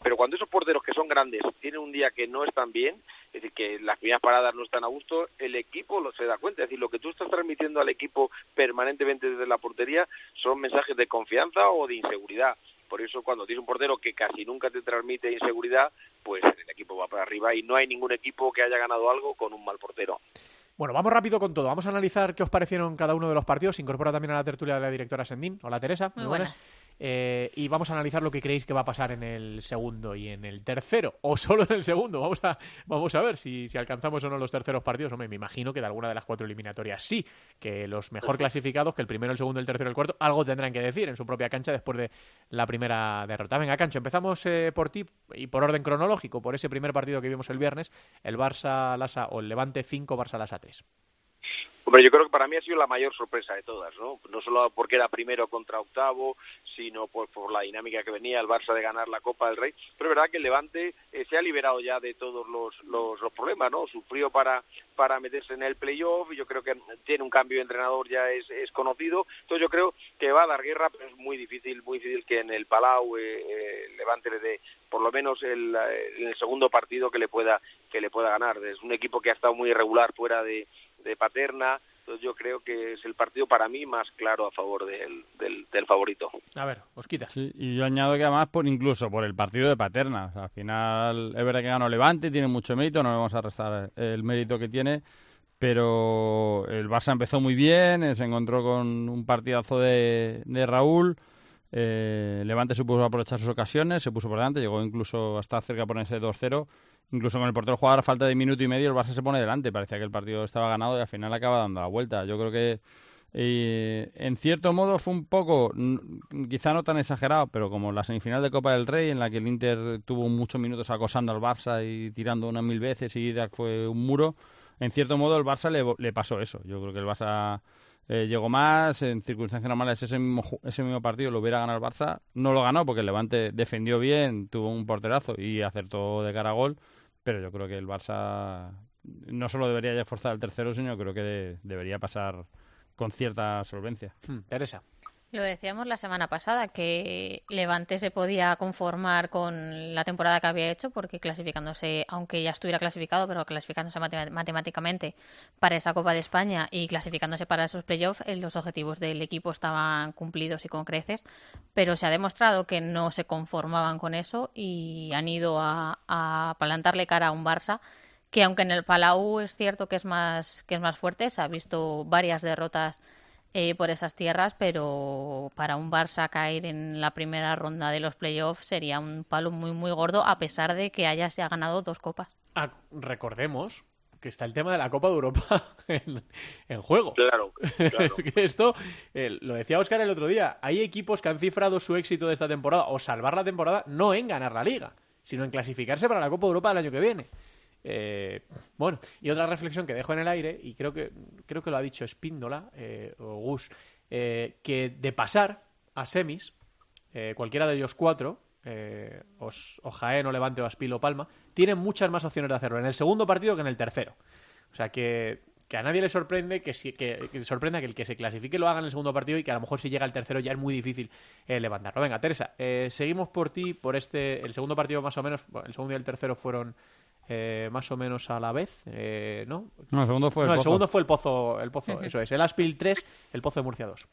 pero cuando esos porteros que son grandes tienen un día que no están bien, es decir, que las primeras paradas no están a gusto, el equipo lo se da cuenta, es decir, lo que tú estás transmitiendo al equipo permanentemente desde la portería son mensajes de confianza o de inseguridad. Por eso cuando tienes un portero que casi nunca te transmite inseguridad, pues el equipo va para arriba y no hay ningún equipo que haya ganado algo con un mal portero. Bueno, vamos rápido con todo. Vamos a analizar qué os parecieron cada uno de los partidos. Se incorpora también a la tertulia de la directora Sendín. Hola, Teresa. Muy, buenas. Eh, y vamos a analizar lo que creéis que va a pasar en el segundo y en el tercero, o solo en el segundo. Vamos a, vamos a ver si, si alcanzamos o no los terceros partidos. Hombre, me imagino que de alguna de las cuatro eliminatorias sí, que los mejor clasificados, que el primero, el segundo, el tercero y el cuarto, algo tendrán que decir en su propia cancha después de la primera derrota. Venga, Cancho, empezamos eh, por ti y por orden cronológico, por ese primer partido que vimos el viernes, el Barça-Lasa o el Levante 5, Barça-Lasa 3. Hombre, yo creo que para mí ha sido la mayor sorpresa de todas, ¿no? No solo porque era primero contra octavo, sino por, por la dinámica que venía el Barça de ganar la Copa del Rey. Pero es verdad que el Levante eh, se ha liberado ya de todos los, los, problemas, ¿no? Sufrió para, para meterse en el playoff y yo creo que tiene un cambio de entrenador ya es, es conocido. Entonces yo creo que va a dar guerra, pero es muy difícil, muy difícil que en el Palau eh, eh Levante le dé por lo menos el, en el segundo partido que le pueda que le pueda ganar. Es un equipo que ha estado muy irregular fuera de de Paterna. Entonces yo creo que es el partido para mí más claro a favor del, del, favorito. A ver, os Sí, y yo añado que además por incluso por el partido de Paterna. al final es verdad que ganó Levante, tiene mucho mérito, no le vamos a restar el mérito que tiene, pero el Barça empezó muy bien, se encontró con un partidazo de, de Raúl. Eh, Levante supuso aprovechar sus ocasiones, se puso por delante, llegó incluso hasta cerca de ponerse 2-0 incluso con el portero jugar a falta de minuto y medio, el Barça se pone delante. Parecía que el partido estaba ganado y al final acaba dando la vuelta. Yo creo que eh, en cierto modo fue un poco, quizá no tan exagerado, pero como la semifinal de Copa del Rey, en la que el Inter tuvo muchos minutos acosando al Barça y tirando unas mil veces y fue un muro, en cierto modo el Barça le, pasó eso. Yo creo que el Barça eh, llegó más, en circunstancias normales ese mismo, ese mismo partido lo hubiera ganado el Barça, no lo ganó porque el Levante defendió bien, tuvo un porterazo y acertó de cara a gol pero yo creo que el Barça no solo debería ya forzar el tercero, sino creo que debería pasar con cierta solvencia. Hmm, Teresa. Lo decíamos la semana pasada, que Levante se podía conformar con la temporada que había hecho, porque clasificándose, aunque ya estuviera clasificado, pero clasificándose matemáticamente para esa Copa de España y clasificándose para esos playoffs, eh, los objetivos del equipo estaban cumplidos y con creces, pero se ha demostrado que no se conformaban con eso y han ido a, a plantarle cara a un Barça que aunque en el Palau es cierto que es más, que es más fuerte, se ha visto varias derrotas eh, por esas tierras, pero para un Barça caer en la primera ronda de los playoffs sería un palo muy muy gordo a pesar de que haya se ha ganado dos copas. Ah, recordemos que está el tema de la Copa de Europa en, juego. Claro, claro. Esto, lo decía Oscar el otro día, hay equipos que han cifrado su éxito de esta temporada o salvar la temporada no en ganar la liga, sino en clasificarse para la Copa de Europa del año que viene. Eh, bueno, y otra reflexión que dejo en el aire, y creo que, creo que lo ha dicho Espíndola eh, o Gus, eh, que de pasar a semis, cualquiera de ellos cuatro, o Jaén, o Levante, o Aspil o Palma, tienen muchas más opciones de hacerlo en el segundo partido que en el tercero. O sea que, a nadie le sorprende que, que, que, sorprenda que el que se clasifique lo haga en el segundo partido y que a lo mejor si llega el tercero ya es muy difícil levantarlo. Venga, Teresa, seguimos por ti, por este, el segundo partido más o menos, el segundo y el tercero fueron eh, más o menos a la vez, eh, ¿no? No, el segundo fue el pozo. el segundo fue el pozo, el pozo, eso es. El Aspil 3, el pozo de Murcia 2.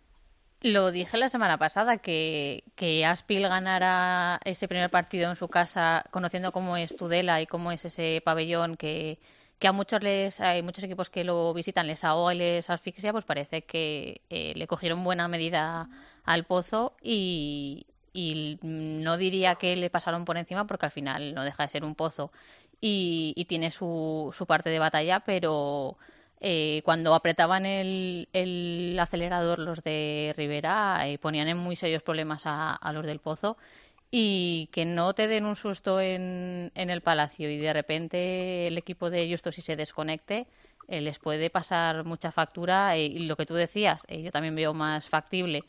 Lo dije la semana pasada, que, que Aspil ganara ese primer partido en su casa, conociendo cómo es Tudela y cómo es ese pabellón que, que a muchos les hay muchos equipos que lo visitan les ahoga y les asfixia pues parece que eh, le cogieron buena medida al pozo y, y no diría que le pasaron por encima porque al final no deja de ser un pozo y, tiene su, su, parte de batalla, pero eh, cuando apretaban el, el, acelerador los de Rivera eh, ponían en muy serios problemas a, a, los del Pozo y que no te den un susto en, en el Palacio y de repente el equipo de Justo si se desconecte eh, les puede pasar mucha factura y lo que tú decías, yo también veo más factible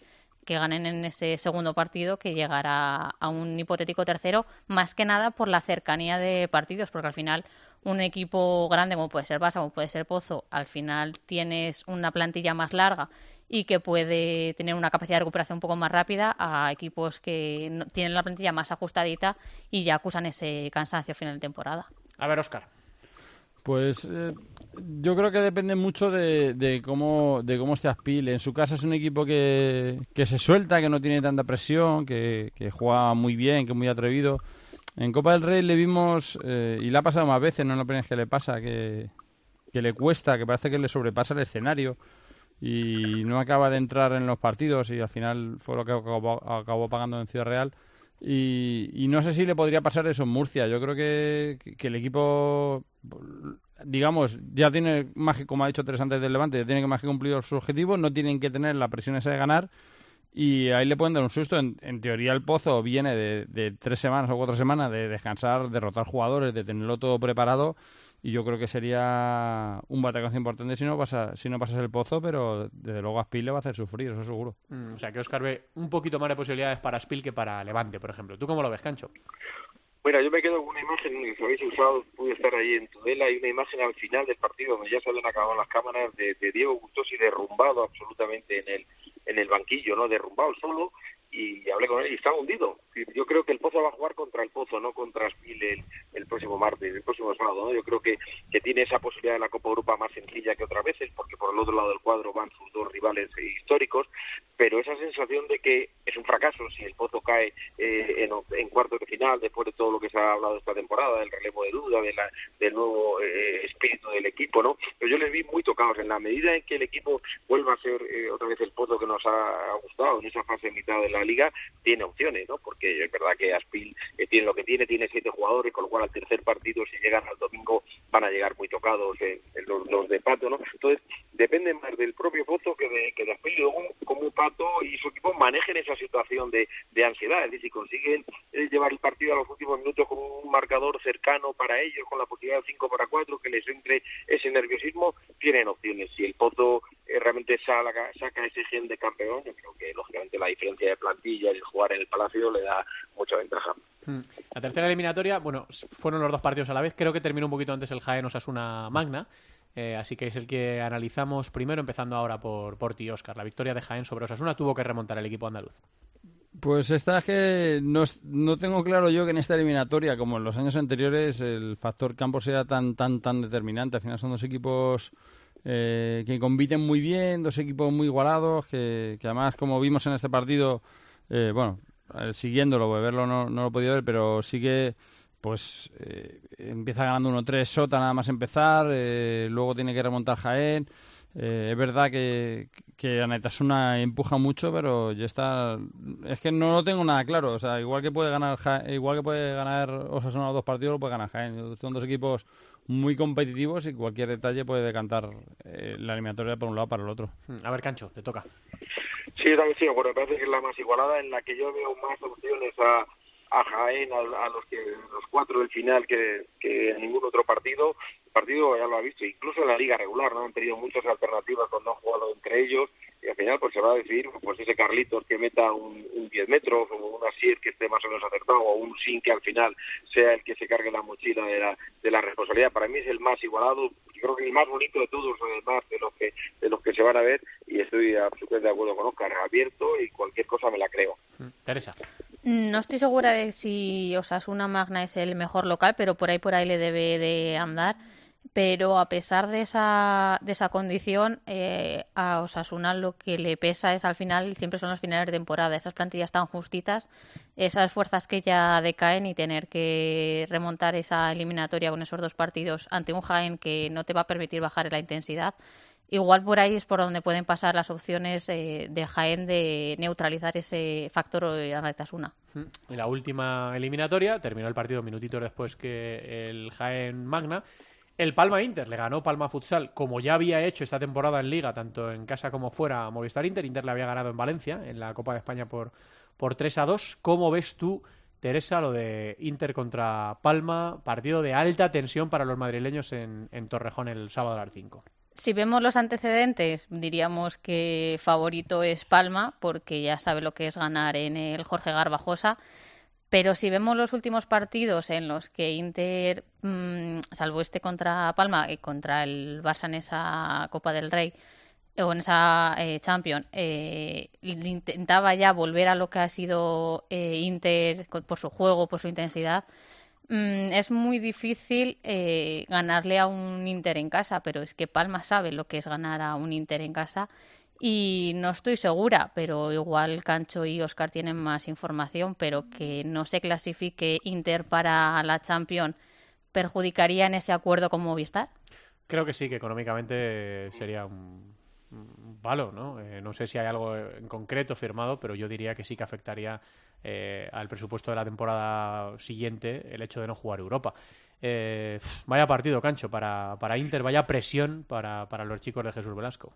que ganen en ese segundo partido que llegar a, un hipotético tercero, más que nada por la cercanía de partidos, porque al final un equipo grande como puede ser Barça, como puede ser Pozo, al final tienes una plantilla más larga y que puede tener una capacidad de recuperación un poco más rápida a equipos que tienen la plantilla más ajustadita y ya acusan ese cansancio final de temporada. A ver, Oscar. Pues eh, yo creo que depende mucho de, cómo de cómo se aspile. En su casa es un equipo que, que se suelta, que no tiene tanta presión, que, juega muy bien, que es muy atrevido. En Copa del Rey le vimos, eh, y le ha pasado más veces, no es la que le pasa, que, que le cuesta, que parece que le sobrepasa el escenario y no acaba de entrar en los partidos y al final fue lo que acabó, acabó pagando en Ciudad Real. Y, no sé si le podría pasar eso en Murcia. Yo creo que, el equipo, digamos, ya tiene más que, como ha dicho tres antes del Levante, ya tiene más que cumplir sus objetivos, no tienen que tener la presión esa de ganar y ahí le pueden dar un susto. En, teoría el Pozo viene de, de, tres semanas o cuatro semanas de descansar, derrotar jugadores, de tenerlo todo preparado y yo creo que sería un batacazo importante si no pasa si no pasas el pozo, pero desde luego a Spil le va a hacer sufrir, eso seguro. Mm, o sea, que Oscar ve un poquito más de posibilidades para Spil que para Levante, por ejemplo. ¿Tú cómo lo ves, Cancho? Mira, yo me quedo con una imagen que habéis usado, pude estar ahí en Tudela, y una imagen al final del partido donde ya se habían acabado las cámaras de, de Diego Gustosi derrumbado absolutamente en el en el banquillo, ¿no? Derrumbado solo, y hablé con él y estaba hundido. Yo creo que el Pozo va a jugar contra el Pozo, no contra Spil el, el próximo martes, el próximo sábado. ¿no? Yo creo que, que tiene esa posibilidad de la Copa Europa más sencilla que otras veces, porque por el otro lado del cuadro van sus dos rivales históricos, pero esa sensación de que es un fracaso si el Pozo cae eh, en, en cuartos de final, después de todo lo que se ha hablado esta temporada, del relevo de duda, de la, del nuevo eh, espíritu del equipo, ¿no? Pero yo les vi muy tocados. En la medida en que el equipo vuelva a ser eh, otra vez el Pozo que nos ha gustado en esa fase mitad de la liga tiene opciones, ¿no? Porque es verdad que Aspil eh, tiene lo que tiene, tiene siete jugadores, con lo cual al tercer partido, si llegan al domingo, van a llegar muy tocados en, los, de Pato, ¿no? Entonces, depende más del propio Pozo que de, que de Aspil y luego como Pato y su equipo manejen esa situación de, ansiedad, es decir, si consiguen eh, llevar el partido a los últimos minutos con un marcador cercano para ellos, con la posibilidad de 5 para 4, que les entre ese nerviosismo, tienen opciones. Si el Pozo eh, realmente saca, saca ese gen de campeón, yo creo que lógicamente la diferencia de plantilla y jugar en el Palacio le da mucha ventaja. Hmm. La tercera eliminatoria, bueno, fueron los dos partidos a la vez, creo que terminó un poquito antes el Jaén Osasuna Magna. Eh, así que es el que analizamos primero, empezando ahora por, por ti, Oscar. La victoria de Jaén sobre Osasuna tuvo que remontar el equipo andaluz. Pues esta es que no, no, tengo claro yo que en esta eliminatoria, como en los años anteriores, el factor campo sea tan, tan, tan determinante. Al final son dos equipos eh, que compiten muy bien, dos equipos muy igualados, que, además, como vimos en este partido, eh, bueno, eh, siguiéndolo, verlo no, lo he podido ver, pero sí que pues empieza ganando 1-3 Sota nada más empezar, luego tiene que remontar Jaén. Eh, es verdad que, que Anetasuna empuja mucho, pero ya está. Es que no lo tengo nada claro. O sea, igual que puede ganar, igual que puede ganar Osasuna dos partidos, lo puede ganar Jaén. Son dos equipos muy competitivos y cualquier detalle puede decantar eh, la eliminatoria por un lado para el otro. Hmm, a ver, Cancho, te toca. Sí, también sí, bueno, me parece que es la más igualada en la que yo veo más opciones a a Jaén, a, los que los cuatro del final que, que en ningún otro partido. El partido ya lo ha visto, incluso en la liga regular, no han tenido muchas alternativas cuando han jugado entre ellos y al final pues se va a decidir pues ese Carlitos que meta un, un 10 metros o un Asier que esté más o menos acertado o un Sin que al final sea el que se cargue la mochila de la, de la responsabilidad. Para mí es el más igualado, yo creo que el más bonito de todos, además de los que de los que se van a ver y estoy absolutamente de acuerdo con Oscar, abierto y cualquier cosa me la creo. Mm, Teresa. No estoy segura de si Osasuna Magna es el mejor local, pero por ahí por ahí le debe de andar. Pero a pesar de esa, de esa condición, eh, a Osasuna lo que le pesa es al final, siempre son los finales de temporada, esas plantillas tan justitas, esas fuerzas que ya decaen y tener que remontar esa eliminatoria con esos dos partidos ante un Jaén que no te va a permitir bajar la intensidad Igual por ahí es por donde pueden pasar las opciones eh, de Jaén de neutralizar ese factor de Arraitasuna. Y la última eliminatoria terminó el partido minutitos después que el Jaén Magna. El Palma Inter le ganó Palma Futsal, como ya había hecho esta temporada en Liga, tanto en casa como fuera a Movistar Inter. Inter le había ganado en Valencia, en la Copa de España, por, por 3 a 2. ¿Cómo ves tú, Teresa, lo de Inter contra Palma? Partido de alta tensión para los madrileños en, en Torrejón el sábado a las 5. Si vemos los antecedentes, diríamos que favorito es Palma, porque ya sabe lo que es ganar en el Jorge Garbajosa. Pero si vemos los últimos partidos en los que Inter, mmm, salvo este contra Palma y contra el Barça en esa Copa del Rey, o en esa eh, Champions, eh, intentaba ya volver a lo que ha sido eh, Inter por su juego, por su intensidad, Mm, es muy difícil eh, ganarle a un Inter en casa, pero es que Palma sabe lo que es ganar a un Inter en casa y no estoy segura, pero igual Cancho y Oscar tienen más información, pero que no se clasifique Inter para la Champions perjudicaría en ese acuerdo con Movistar. Creo que sí, que económicamente sería un, palo, ¿no? Eh, no sé si hay algo en concreto firmado, pero yo diría que sí que afectaría eh, al presupuesto de la temporada siguiente el hecho de no jugar Europa. Eh, vaya partido, Cancho, para, para Inter, vaya presión para, para los chicos de Jesús Velasco.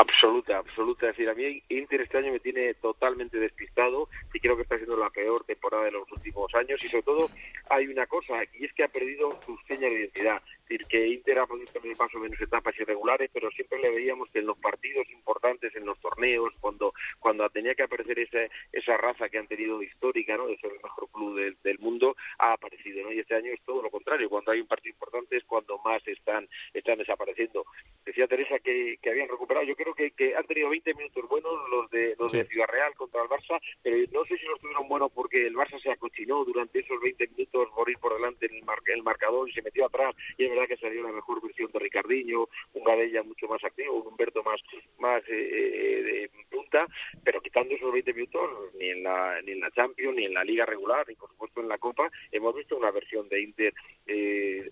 Absoluta, absoluta. Es decir, a mí Inter este año me tiene totalmente despistado y creo que está siendo la peor temporada de los últimos años y sobre todo hay una cosa y es que ha perdido su seña de identidad. Es decir, que Inter ha podido tener más o menos etapas irregulares, pero siempre le veíamos que en los partidos importantes, en los torneos, cuando cuando tenía que aparecer esa, esa raza que han tenido histórica, ¿no? de ser el mejor club del, del mundo, ha aparecido. ¿no? Y este año es todo lo contrario. Cuando hay un partido importante es cuando más están, están desapareciendo. Decía Teresa que, que habían recuperado. Yo creo que, que han tenido 20 minutos buenos los de los de Ciudad Real contra el Barça, pero no sé si los tuvieron buenos porque el Barça se acochinó durante esos 20 minutos morir por delante en el, mar, el marcador y se metió atrás y es que salió la mejor versión de Ricardiño, un Gadella mucho más activo, un Humberto más más eh, eh, de punta, pero quitando esos 20 minutos ni en la ni en la Champions ni en la Liga regular ni por supuesto en la Copa hemos visto una versión de Inter eh,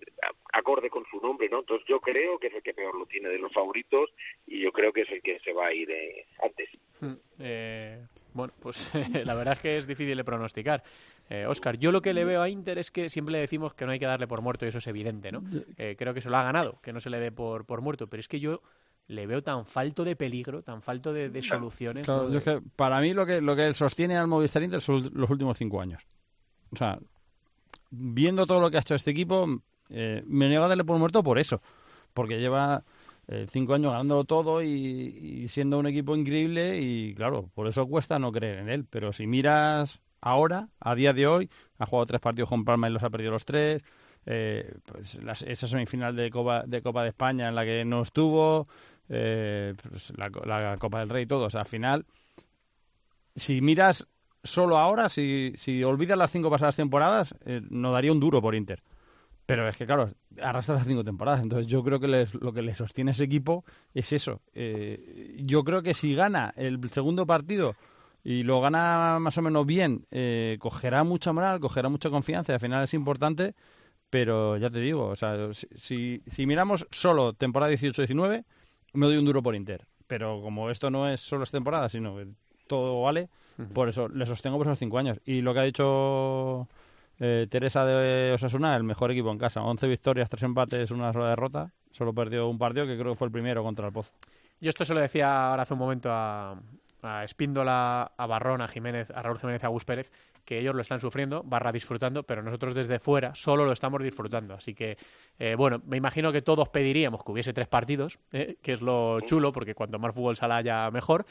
acorde con su nombre, ¿no? Entonces yo creo que es el que peor lo tiene de los favoritos y yo creo que es el que se va a ir eh, antes. Eh, bueno, pues la verdad es que es difícil de pronosticar. Eh, Oscar, yo lo que le veo a Inter es que siempre le decimos que no hay que darle por muerto y eso es evidente, ¿no? Eh, creo que se lo ha ganado, que no se le dé por, por muerto, pero es que yo le veo tan falto de peligro, tan falto de, de soluciones. Claro, ¿no? yo es que para mí lo que, lo que sostiene al Movistar Inter son los últimos cinco años. O sea, viendo todo lo que ha hecho este equipo, eh, me niego a darle por muerto por eso. Porque lleva eh, cinco años ganándolo todo y, y, siendo un equipo increíble y claro, por eso cuesta no creer en él. Pero si miras ahora, a día de hoy, ha jugado tres partidos con Palma y los ha perdido los tres. Eh, pues esa semifinal de Copa, de España en la que no estuvo, eh, pues la, Copa del Rey todo. O sea, al final, si miras solo ahora, si, si olvidas las cinco pasadas temporadas, eh, no daría un duro por Inter. Pero es que, claro, arrastra las cinco temporadas. Entonces, yo creo que lo que le sostiene ese equipo es eso. Eh, yo creo que si gana el segundo partido y lo gana más o menos bien, eh, cogerá mucha moral, cogerá mucha confianza y al final es importante. Pero ya te digo, o sea, si, si miramos solo temporada 18-19, me doy un duro por Inter. Pero como esto no es solo esta temporada, sino que todo vale, por eso le sostengo por esos cinco años. Y lo que ha dicho eh, Teresa de Osasuna, el mejor equipo en casa. 11 victorias, 3 empates, una sola derrota. Solo perdió un partido que creo que fue el primero contra el Pozo. Yo esto se lo decía ahora hace un momento a, a Espíndola, a Barrón, a Jiménez, a Raúl Jiménez, a Gus Pérez, que ellos lo están sufriendo, barra disfrutando, pero nosotros desde fuera solo lo estamos disfrutando. Así que, eh, bueno, me imagino que todos pediríamos que hubiese tres partidos, eh, que es lo chulo, porque cuanto más fútbol sala haya mejor.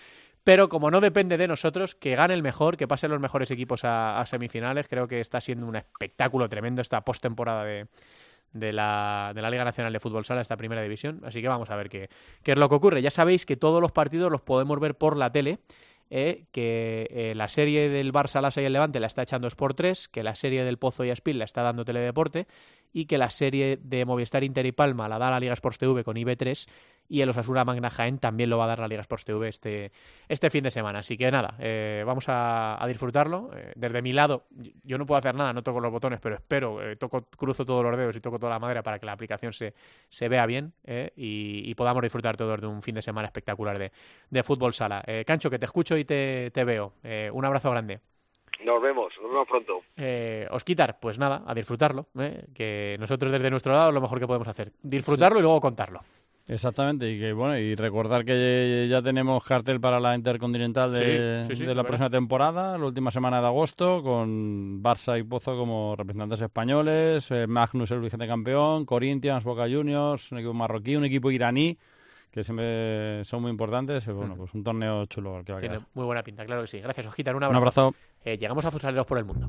Pero como no depende de nosotros, que gane el mejor, que pasen los mejores equipos a, a semifinales, creo que está siendo un espectáculo tremendo esta postemporada de, de la, de la Liga Nacional de Fútbol Sala, esta primera división. Así que vamos a ver qué, qué es lo que ocurre. Ya sabéis que todos los partidos los podemos ver por la tele. Eh, que eh, la serie del Barça, Lasa y el Levante la está echando Sport 3, que la serie del Pozo y Aspil la está dando Teledeporte y que la serie de Movistar Inter y Palma la da la Liga Sports TV con IB3 y el Osasuna Magna Jaén también lo va a dar la Liga Sports TV este, este fin de semana. Así que nada, eh, vamos a, disfrutarlo. Eh, desde mi lado, yo no puedo hacer nada, no toco los botones, pero espero, eh, toco, cruzo todos los dedos y toco toda la madera para que la aplicación se, se vea bien y, podamos disfrutar todos de un fin de semana espectacular de, de fútbol sala. Cancho, que te escucho y te, te veo. un abrazo grande. Nos vemos, nos vemos pronto. Eh, Osquitar, pues nada, a disfrutarlo, que nosotros desde nuestro lado es lo mejor que podemos hacer. Disfrutarlo y luego contarlo. Exactamente, y que bueno, y recordar que ya tenemos cartel para la Intercontinental de, la próxima temporada, la última semana de agosto, con Barça y Pozo como representantes españoles, eh, Magnus el vigente campeón, Corinthians, Boca Juniors, un equipo marroquí, un equipo iraní, que siempre son muy importantes. Bueno, pues un torneo chulo que va a Tiene muy buena pinta, claro que sí. Gracias, Osquitar, un abrazo. Un abrazo. Eh, llegamos a Fusaleros por el Mundo.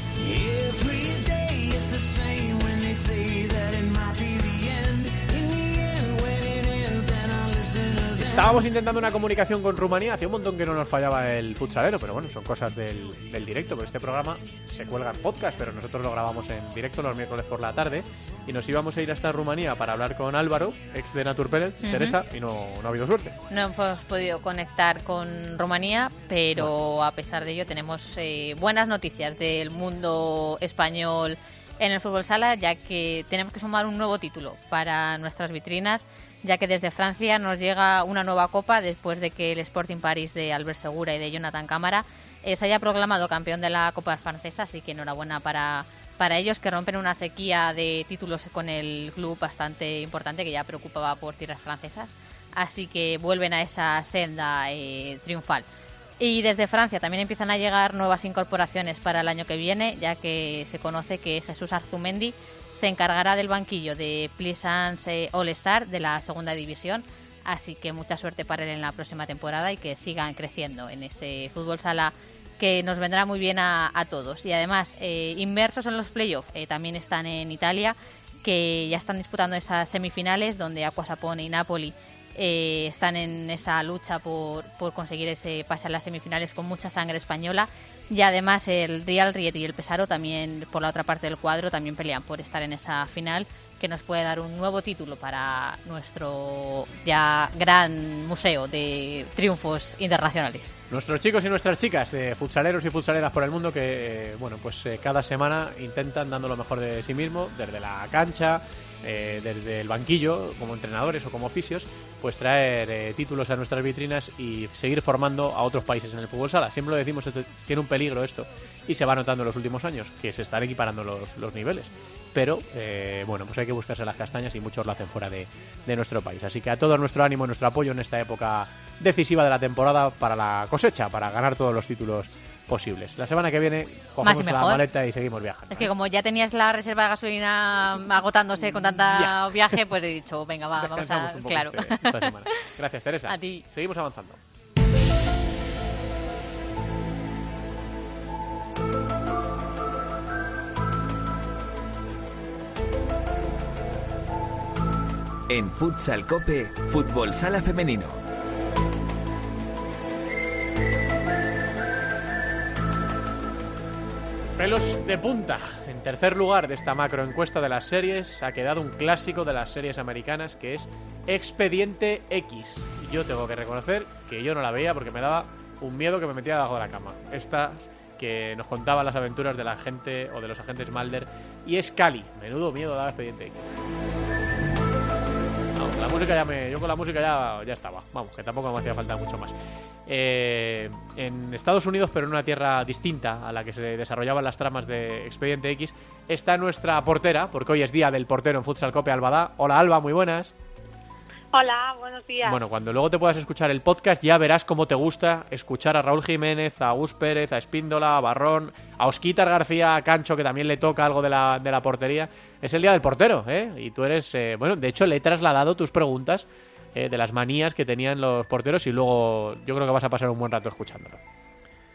Estábamos intentando una comunicación con Rumanía, hacía un montón que no nos fallaba el futsalero, pero bueno, son cosas del, directo, porque este programa se cuelga en podcast, pero nosotros lo grabamos en directo los miércoles por la tarde y nos íbamos a ir hasta Rumanía para hablar con Álvaro, ex de Naturpérez, Teresa, y no, no, ha habido suerte. No hemos podido conectar con Rumanía, pero a pesar de ello tenemos eh, buenas noticias del mundo español en el fútbol sala, ya que tenemos que sumar un nuevo título para nuestras vitrinas ya que desde Francia nos llega una nueva copa después de que el Sporting Paris de Albert Segura y de Jonathan Cámara eh, se haya proclamado campeón de la Copa Francesa, así que enhorabuena para, para ellos que rompen una sequía de títulos con el club bastante importante que ya preocupaba por tierras francesas, así que vuelven a esa senda eh, triunfal. Y desde Francia también empiezan a llegar nuevas incorporaciones para el año que viene, ya que se conoce que Jesús Arzumendi se encargará del banquillo de Plaisance All Star de la segunda división. Así que mucha suerte para él en la próxima temporada y que sigan creciendo en ese fútbol sala que nos vendrá muy bien a, todos. Y además, eh, inmersos en los playoffs, eh, también están en Italia, que ya están disputando esas semifinales donde Aquasapone y Napoli eh, están en esa lucha por, por conseguir ese pase a las semifinales con mucha sangre española y además el Real Riet y el Pesaro también, por la otra parte del cuadro, también pelean por estar en esa final que nos puede dar un nuevo título para nuestro ya gran museo de triunfos internacionales. Nuestros chicos y nuestras chicas, de futsaleros y futsaleras por el mundo que, eh, bueno, pues eh, cada semana intentan dando lo mejor de sí mismo, desde la cancha, eh, desde el banquillo, como entrenadores o como oficios, pues traer eh, títulos a nuestras vitrinas y seguir formando a otros países en el fútbol sala. Siempre lo decimos, tiene un peligro esto y se va notando en los últimos años, que se están equiparando los, los niveles. Pero eh, bueno, pues hay que buscarse las castañas y muchos lo hacen fuera de, de nuestro país. Así que a todo nuestro ánimo nuestro apoyo en esta época decisiva de la temporada para la cosecha, para ganar todos los títulos posibles. La semana que viene cogemos la maleta y seguimos viajando. Es que como ya tenías la reserva de gasolina agotándose con tanta viaje, pues he dicho, venga, va, vamos a... Claro. Este, Gracias, Teresa. A ti. Seguimos avanzando. En Futsal Cope, Fútbol Sala Femenino. Pelos de punta. En tercer lugar de esta macro encuesta de las series ha quedado un clásico de las series americanas que es Expediente X. Yo tengo que reconocer que yo no la veía porque me daba un miedo que me metía debajo de la cama. Esta que nos contaba las aventuras de la gente o de los agentes Mulder y Scully. Menudo miedo daba Expediente X. Vamos, la música ya me, yo con la música ya, ya estaba. Vamos, que tampoco me hacía falta mucho más. Eh, en Estados Unidos, pero en una tierra distinta a la que se desarrollaban las tramas de Expediente X, está nuestra portera, porque hoy es día del portero en Futsal Cope Albada. Hola Alba, muy buenas. Hola, buenos días. Bueno, cuando luego te puedas escuchar el podcast ya verás cómo te gusta escuchar a Raúl Jiménez, a Gus Pérez, a Espíndola, a Barrón, a Osquitar García, a Cancho, que también le toca algo de la, de la portería. Es el día del portero, ¿eh? Y tú eres, eh, bueno, de hecho le he trasladado tus preguntas eh, de las manías que tenían los porteros y luego yo creo que vas a pasar un buen rato escuchándolo.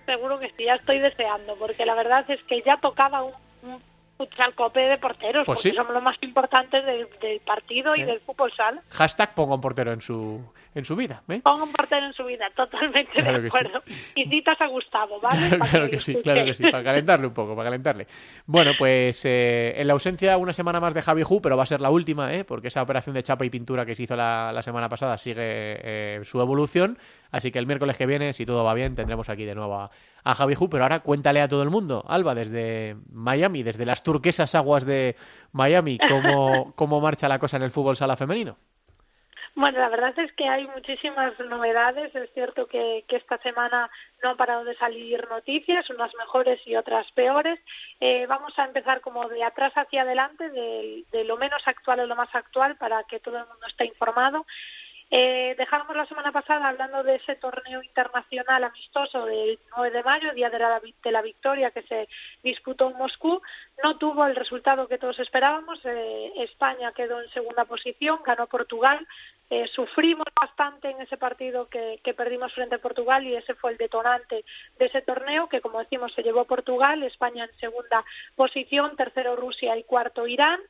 Seguro que sí, ya estoy deseando, porque la verdad es que ya tocaba un futsal cope de porteros, Pues porque sí. somos los más importantes del, del partido y Eh. del fútbol sal. Hashtag pongo un portero en su, en su vida, ¿eh? Pongo un portero en su vida, totalmente Claro de que sí. acuerdo. Y citas a Gustavo, ¿vale? Claro, que sí, escuche. claro que sí, para calentarle un poco, para calentarle. Bueno, pues eh, en la ausencia una semana más de Javi Ju, pero va a ser la última, ¿eh? porque esa operación de chapa y pintura que se hizo la, la semana pasada sigue eh, su evolución, así que el miércoles que viene, si todo va bien, tendremos aquí de nuevo a, a Javi Ju, pero ahora cuéntale a todo el mundo, Alba, desde Miami, desde las turquesas aguas de Miami, cómo, cómo marcha la cosa en el fútbol sala femenino. Bueno, la verdad es que hay muchísimas novedades. Es cierto que, que esta semana no han parado de salir noticias, unas mejores y otras peores. Eh, vamos a empezar como de atrás hacia adelante, de, de lo menos actual a lo más actual, para que todo el mundo esté informado. Eh, dejábamos la semana pasada hablando de ese torneo internacional amistoso del 9 de mayo, Día de la, de la Victoria, que se disputó en Moscú. No tuvo el resultado que todos esperábamos. Eh, España quedó en segunda posición, ganó Portugal. Eh, sufrimos bastante en ese partido que, que perdimos frente a Portugal y ese fue el detonante de ese torneo que, como decimos, se llevó Portugal, España en segunda posición, tercero Rusia y cuarto Irán.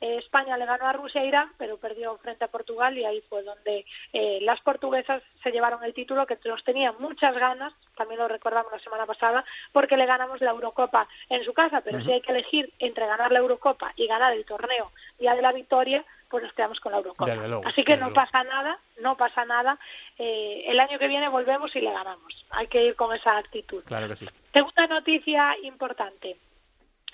Eh, España le ganó a Rusia e Irán, pero perdió frente a Portugal y ahí fue donde eh, las portuguesas se llevaron el título que nos tenían muchas ganas, también lo recordamos la semana pasada, porque le ganamos la Eurocopa en su casa, pero si hay que elegir entre ganar la Eurocopa y ganar el torneo Día de la Victoria, pues nos quedamos con la Eurocopa. Luego, Así que no luego. pasa nada, no pasa nada. Eh, el año que viene volvemos y le ganamos. Hay que ir con esa actitud. Claro que sí. Segunda noticia importante.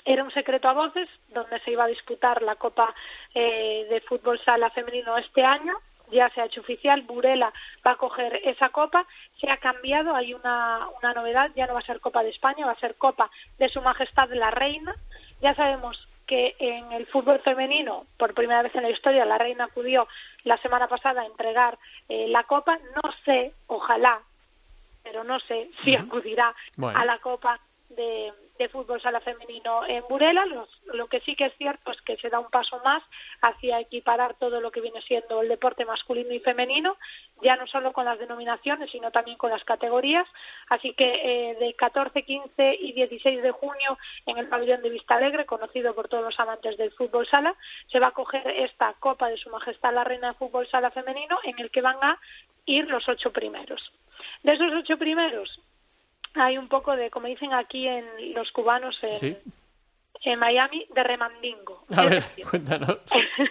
Era un secreto a voces donde se iba a disputar la Copa eh, de Fútbol Sala Femenino este año. Ya se ha hecho oficial, Burela va a coger esa copa. Se ha cambiado, hay una, una novedad, ya no va a ser Copa de España, va a ser Copa de Su Majestad la Reina. Ya sabemos que en el fútbol femenino, por primera vez en la historia, la Reina acudió la semana pasada a entregar eh, la copa. No sé, ojalá, pero no sé si acudirá Bueno. a la Copa de, Fútbol Sala Femenino en Burela. Lo que sí que es cierto es que se da un paso más hacia equiparar todo lo que viene siendo el deporte masculino y femenino, ya no solo con las denominaciones, sino también con las categorías. Así que eh, de 14, 15 y 16 de junio en el pabellón de Vista Alegre, conocido por todos los amantes del fútbol sala, se va a coger esta Copa de Su Majestad la Reina de Fútbol Sala Femenino en el que van a ir los ocho primeros. De esos ocho primeros, hay un poco de, como dicen aquí en los cubanos en, Sí. en Miami, de remandingo. A ver, decir, cuéntanos.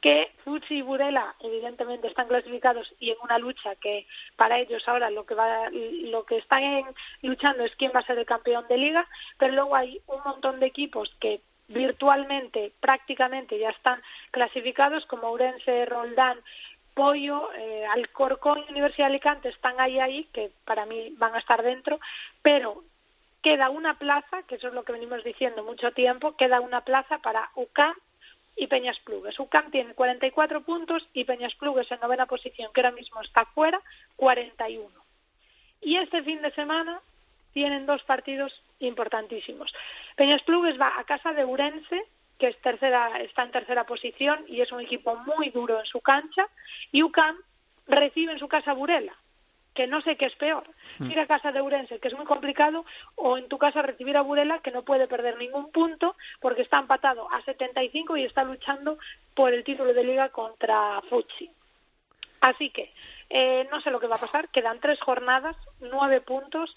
que Futsi y Burela evidentemente están clasificados y en una lucha que para ellos ahora lo que va lo que están en- luchando es quién va a ser el campeón de liga, pero luego hay un montón de equipos que virtualmente prácticamente ya están clasificados como Urense, Roldán, Pollo, eh, Alcorcón y Universidad de Alicante están ahí ahí que para mí van a estar dentro, pero queda una plaza, que eso es lo que venimos diciendo mucho tiempo, queda una plaza para UCAM y Peñas Plugues. UCAM tiene 44 puntos y Peñas Plugues en novena posición, que ahora mismo está fuera, 41. Y este fin de semana tienen dos partidos importantísimos. Peñas Plugues va a casa de Urense, que es tercera, está en tercera posición y es un equipo muy duro en su cancha, y UCAM recibe en su casa a Burela, que no sé qué es peor, Hmm. ir a casa de Urense, que es muy complicado, o en tu casa recibir a Burela, que no puede perder ningún punto, porque está empatado a 75 y está luchando por el título de liga contra Futsi. Así que eh, no sé lo que va a pasar, quedan tres jornadas, nueve puntos.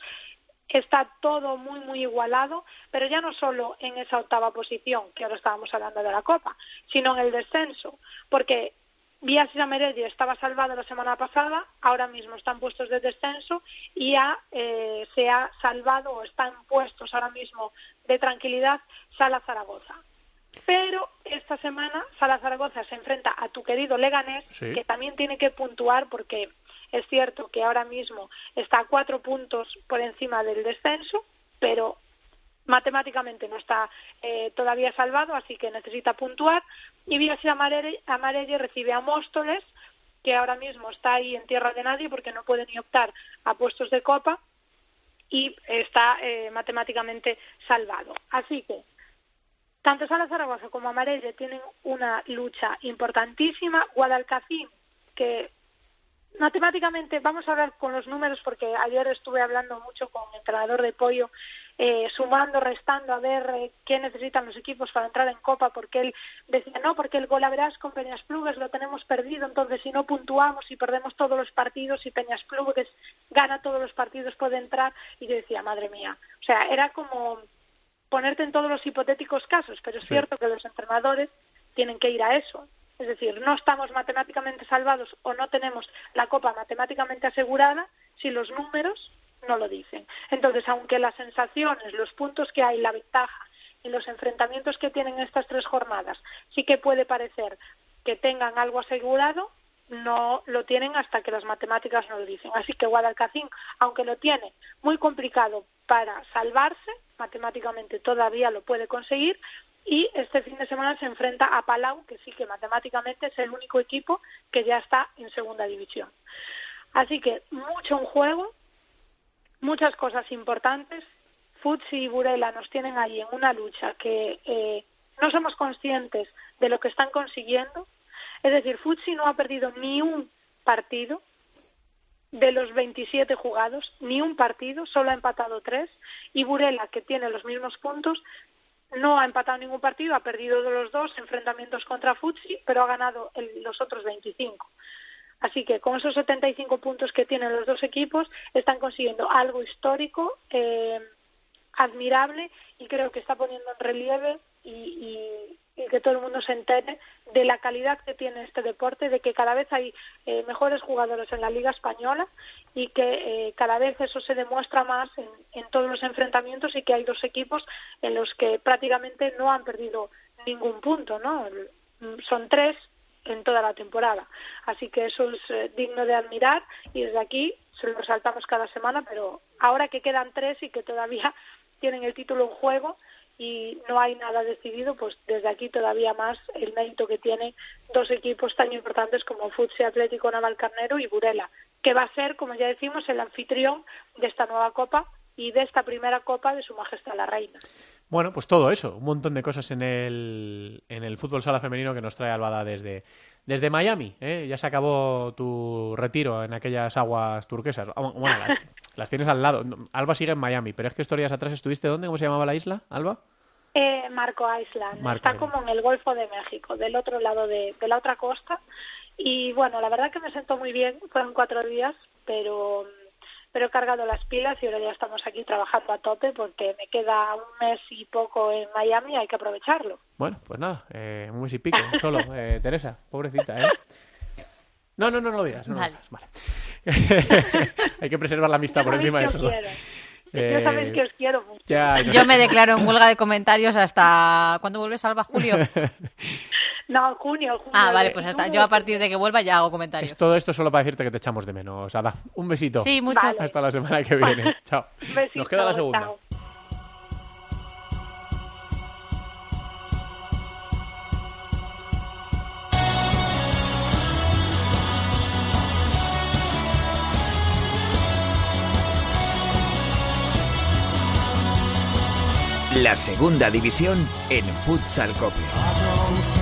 Está todo muy, muy igualado, pero ya no solo en esa octava posición, que ahora estábamos hablando de la Copa, sino en el descenso, porque Vías y Merelli estaba salvado la semana pasada, ahora mismo están puestos de descenso y ya eh, se ha salvado o están puestos ahora mismo de tranquilidad Sala Zaragoza. Pero esta semana Sala Zaragoza se enfrenta a tu querido Leganés, que también tiene que puntuar porque es cierto que ahora mismo está a cuatro puntos por encima del descenso, pero matemáticamente no está eh, todavía salvado, así que necesita puntuar. Y Vías Amarelle recibe a Móstoles, que ahora mismo está ahí en tierra de nadie porque no puede ni optar a puestos de copa y está eh, matemáticamente salvado. Así que tanto Sala Zaragoza como Amarelle tienen una lucha importantísima. Guadalcacín, que matemáticamente, vamos a hablar con los números porque ayer estuve hablando mucho con el entrenador de pollo, eh, sumando, restando, a ver eh, qué necesitan los equipos para entrar en Copa, porque él decía, no, porque el verás con Peñas Plugues lo tenemos perdido, entonces si no puntuamos y perdemos todos los partidos y Peñas Plugues gana todos los partidos puede entrar, y yo decía, madre mía, o sea, era como ponerte en todos los hipotéticos casos, pero es cierto que los entrenadores tienen que ir a eso. Es decir, no estamos matemáticamente salvados o no tenemos la copa matemáticamente asegurada si los números no lo dicen. Entonces, aunque las sensaciones, los puntos que hay, la ventaja y los enfrentamientos que tienen estas tres jornadas sí que puede parecer que tengan algo asegurado, no lo tienen hasta que las matemáticas no lo dicen. Así que Guadalcacín, aunque lo tiene muy complicado para salvarse, matemáticamente todavía lo puede conseguir, y este fin de semana se enfrenta a Palau, que sí que matemáticamente es el único equipo que ya está en segunda división. Así que mucho en juego, muchas cosas importantes. Futsi y Burela nos tienen ahí en una lucha que eh, no somos conscientes de lo que están consiguiendo. Es decir, Futsi no ha perdido ni un partido de los 27 jugados, ni un partido, solo ha empatado tres, y Burela, que tiene los mismos puntos, no ha empatado ningún partido, ha perdido de los dos enfrentamientos contra Futsi, pero ha ganado los otros 25. Así que con esos 75 puntos que tienen los dos equipos, están consiguiendo algo histórico, eh, admirable, y creo que está poniendo en relieve y, que todo el mundo se entere de la calidad que tiene este deporte, de que cada vez hay eh, mejores jugadores en la Liga Española y que eh, cada vez eso se demuestra más en, en, todos los enfrentamientos y que hay dos equipos en los que prácticamente no han perdido ningún punto, ¿no? Son tres en toda la temporada. Así que eso es eh, digno de admirar y desde aquí se lo resaltamos cada semana, pero ahora que quedan tres y que todavía tienen el título en juego, y no hay nada decidido, pues desde aquí todavía más el mérito que tienen dos equipos tan importantes como Futsi Atlético Navalcarnero y Burela, que va a ser, como ya decimos, el anfitrión de esta nueva Copa y de esta primera Copa de Su Majestad la Reina. Bueno, pues todo eso, un montón de cosas en el, en el fútbol sala femenino que nos trae Albada desde, desde Miami. ¿eh? Ya se acabó tu retiro en aquellas aguas turquesas. Ah, bueno, las, tienes al lado. Alba sigue en Miami, pero es que estos días atrás estuviste ¿dónde? ¿Cómo se llamaba la isla, Alba? Eh, Marco Island. Está como en el Golfo de México, del otro lado de, de la otra costa. Y bueno, la verdad que me sentó muy bien. Fueron cuatro días, pero pero he cargado las pilas y ahora ya estamos aquí trabajando a tope porque me queda un mes y poco en Miami y hay que aprovecharlo. Bueno, pues nada, eh, un mes y pico solo, eh, Teresa, pobrecita, ¿eh? No, no, no, no lo digas, no vale. vale. hay que preservar la amistad por encima de todo. ya sabéis que os quiero mucho. Yo me declaro en huelga de comentarios hasta... ¿Cuándo vuelves, Alba? ¿Julio? No, junio, junio. Ah, vale, pues hasta yo a partir de que vuelva ya hago comentarios. todo esto solo para decirte que te echamos de menos, Ada. Un besito. Sí, mucho. Hasta la semana que viene. chao. Nos queda la segunda. La segunda división en Futsal Cope.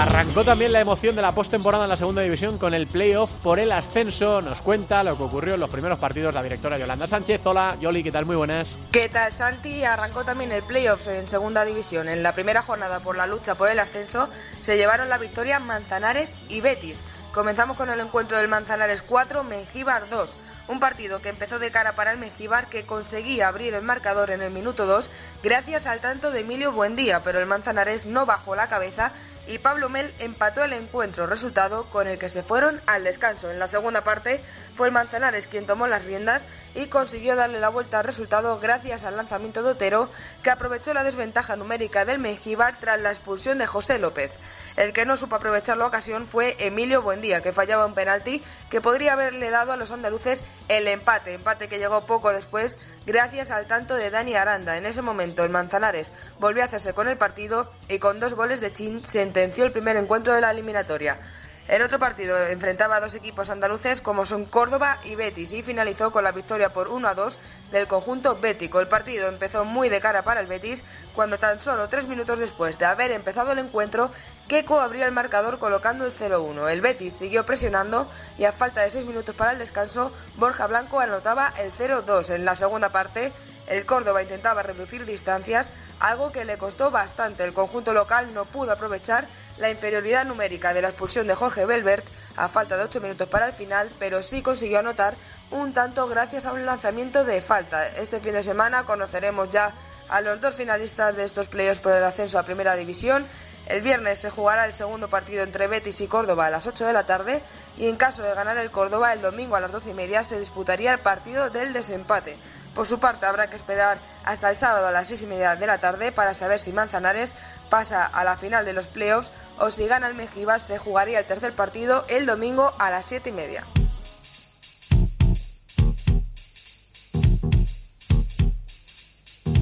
Arrancó también la emoción de la postemporada en la segunda división con el playoff por el ascenso. Nos cuenta lo que ocurrió en los primeros partidos la directora Yolanda Sánchez. Hola, Yoli, ¿qué tal? Muy buenas. ¿Qué tal, Santi? Arrancó también el playoff en segunda división. En la primera jornada por la lucha por el ascenso se llevaron la victoria Manzanares y Betis. Comenzamos con el encuentro del Manzanares 4, Mengíbar 2. Un partido que empezó de cara para el Mengíbar que conseguía abrir el marcador en el minuto 2 gracias al tanto de Emilio Buendía, pero el Manzanares no bajó la cabeza y Pablo Mel empató el encuentro, resultado con el que se fueron al descanso. En la segunda parte fue el Manzanares quien tomó las riendas y consiguió darle la vuelta al resultado gracias al lanzamiento de Otero, que aprovechó la desventaja numérica del Mengíbar tras la expulsión de José López. El que no supo aprovechar la ocasión fue Emilio Buendía, que fallaba un penalti que podría haberle dado a los andaluces el empate, empate que llegó poco después gracias al tanto de Dani Aranda. En ese momento el Manzanares volvió a hacerse con el partido y con dos goles de Chin sentenció el primer encuentro de la eliminatoria. El otro partido enfrentaba a dos equipos andaluces como son Córdoba y Betis y finalizó con la victoria por 1 a 2 del conjunto bético. El partido empezó muy de cara para el Betis cuando tan solo tres minutos después de haber empezado el encuentro, Keco abría el marcador colocando el 0-1. El Betis siguió presionando y a falta de seis minutos para el descanso, Borja Blanco anotaba el 0-2. En la segunda parte, el Córdoba intentaba reducir distancias, algo que le costó bastante. El conjunto local no pudo aprovechar la inferioridad numérica de la expulsión de Jorge Belbert a falta de 8 minutos para el final, pero sí consiguió anotar un tanto gracias a un lanzamiento de falta. Este fin de semana conoceremos ya a los dos finalistas de estos playoffs por el ascenso a Primera División. El viernes se jugará el segundo partido entre Betis y Córdoba a las 8 de la tarde y en caso de ganar el Córdoba el domingo a las 12 y media se disputaría el partido del desempate. Por su parte, habrá que esperar hasta el sábado a las seis y media de la tarde para saber si Manzanares pasa a la final de los playoffs o si gana el Mejibas se jugaría el tercer partido el domingo a las siete y media.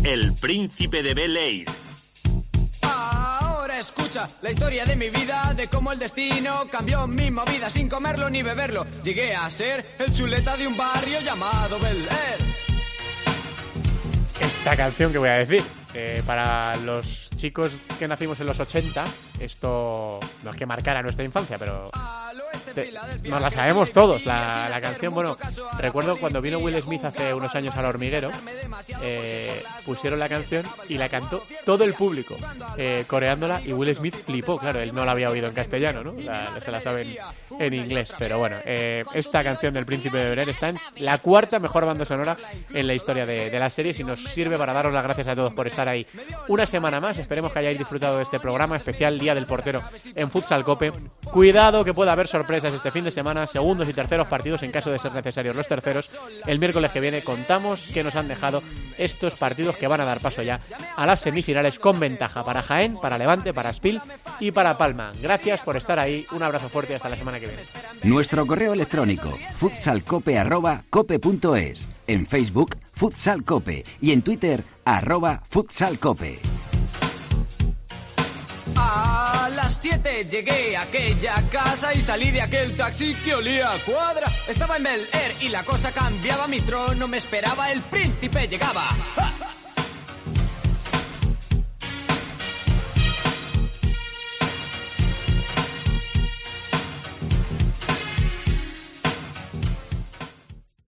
El príncipe de Bel Air. Ahora escucha la historia de mi vida, de cómo el destino cambió mi movida sin comerlo ni beberlo. Llegué a ser el chuleta de un barrio llamado Bel Air. Esta canción que voy a decir, eh, para los chicos que nacimos en los 80, esto no es que marcara nuestra infancia, pero nos la sabemos todos. La, la canción, bueno, recuerdo cuando vino Will Smith hace unos años al hormiguero, eh, pusieron la canción y la cantó todo el público, eh, coreándola, y Will Smith flipó, claro, él no la había oído en castellano, ¿no? Se la saben en inglés, pero bueno, eh, esta canción del Príncipe de Bel está en la cuarta mejor banda sonora en la historia de, de la serie y nos sirve para daros las gracias a todos por estar ahí una semana más. Esperemos que hayáis disfrutado de este programa especial Día del Portero en Futsal Cope. Cuidado que pueda haber sorpresas este fin de semana, segundos y terceros partidos en caso de ser necesarios los terceros. El miércoles que viene contamos que nos han dejado estos partidos que van a dar paso ya a las semifinales con ventaja para Jaén, para Levante, para Spil y para Palma. Gracias por estar ahí, un abrazo fuerte y hasta la semana que viene. Nuestro correo electrónico futsalcope@cope.es, en Facebook Futsal Cope y en Twitter arroba futsalcope. A las 7 llegué a aquella casa y salí de aquel taxi que olía a cuadra. Estaba en Bel Air y la cosa cambiaba, mi trono me esperaba, el príncipe llegaba. ¡Ja!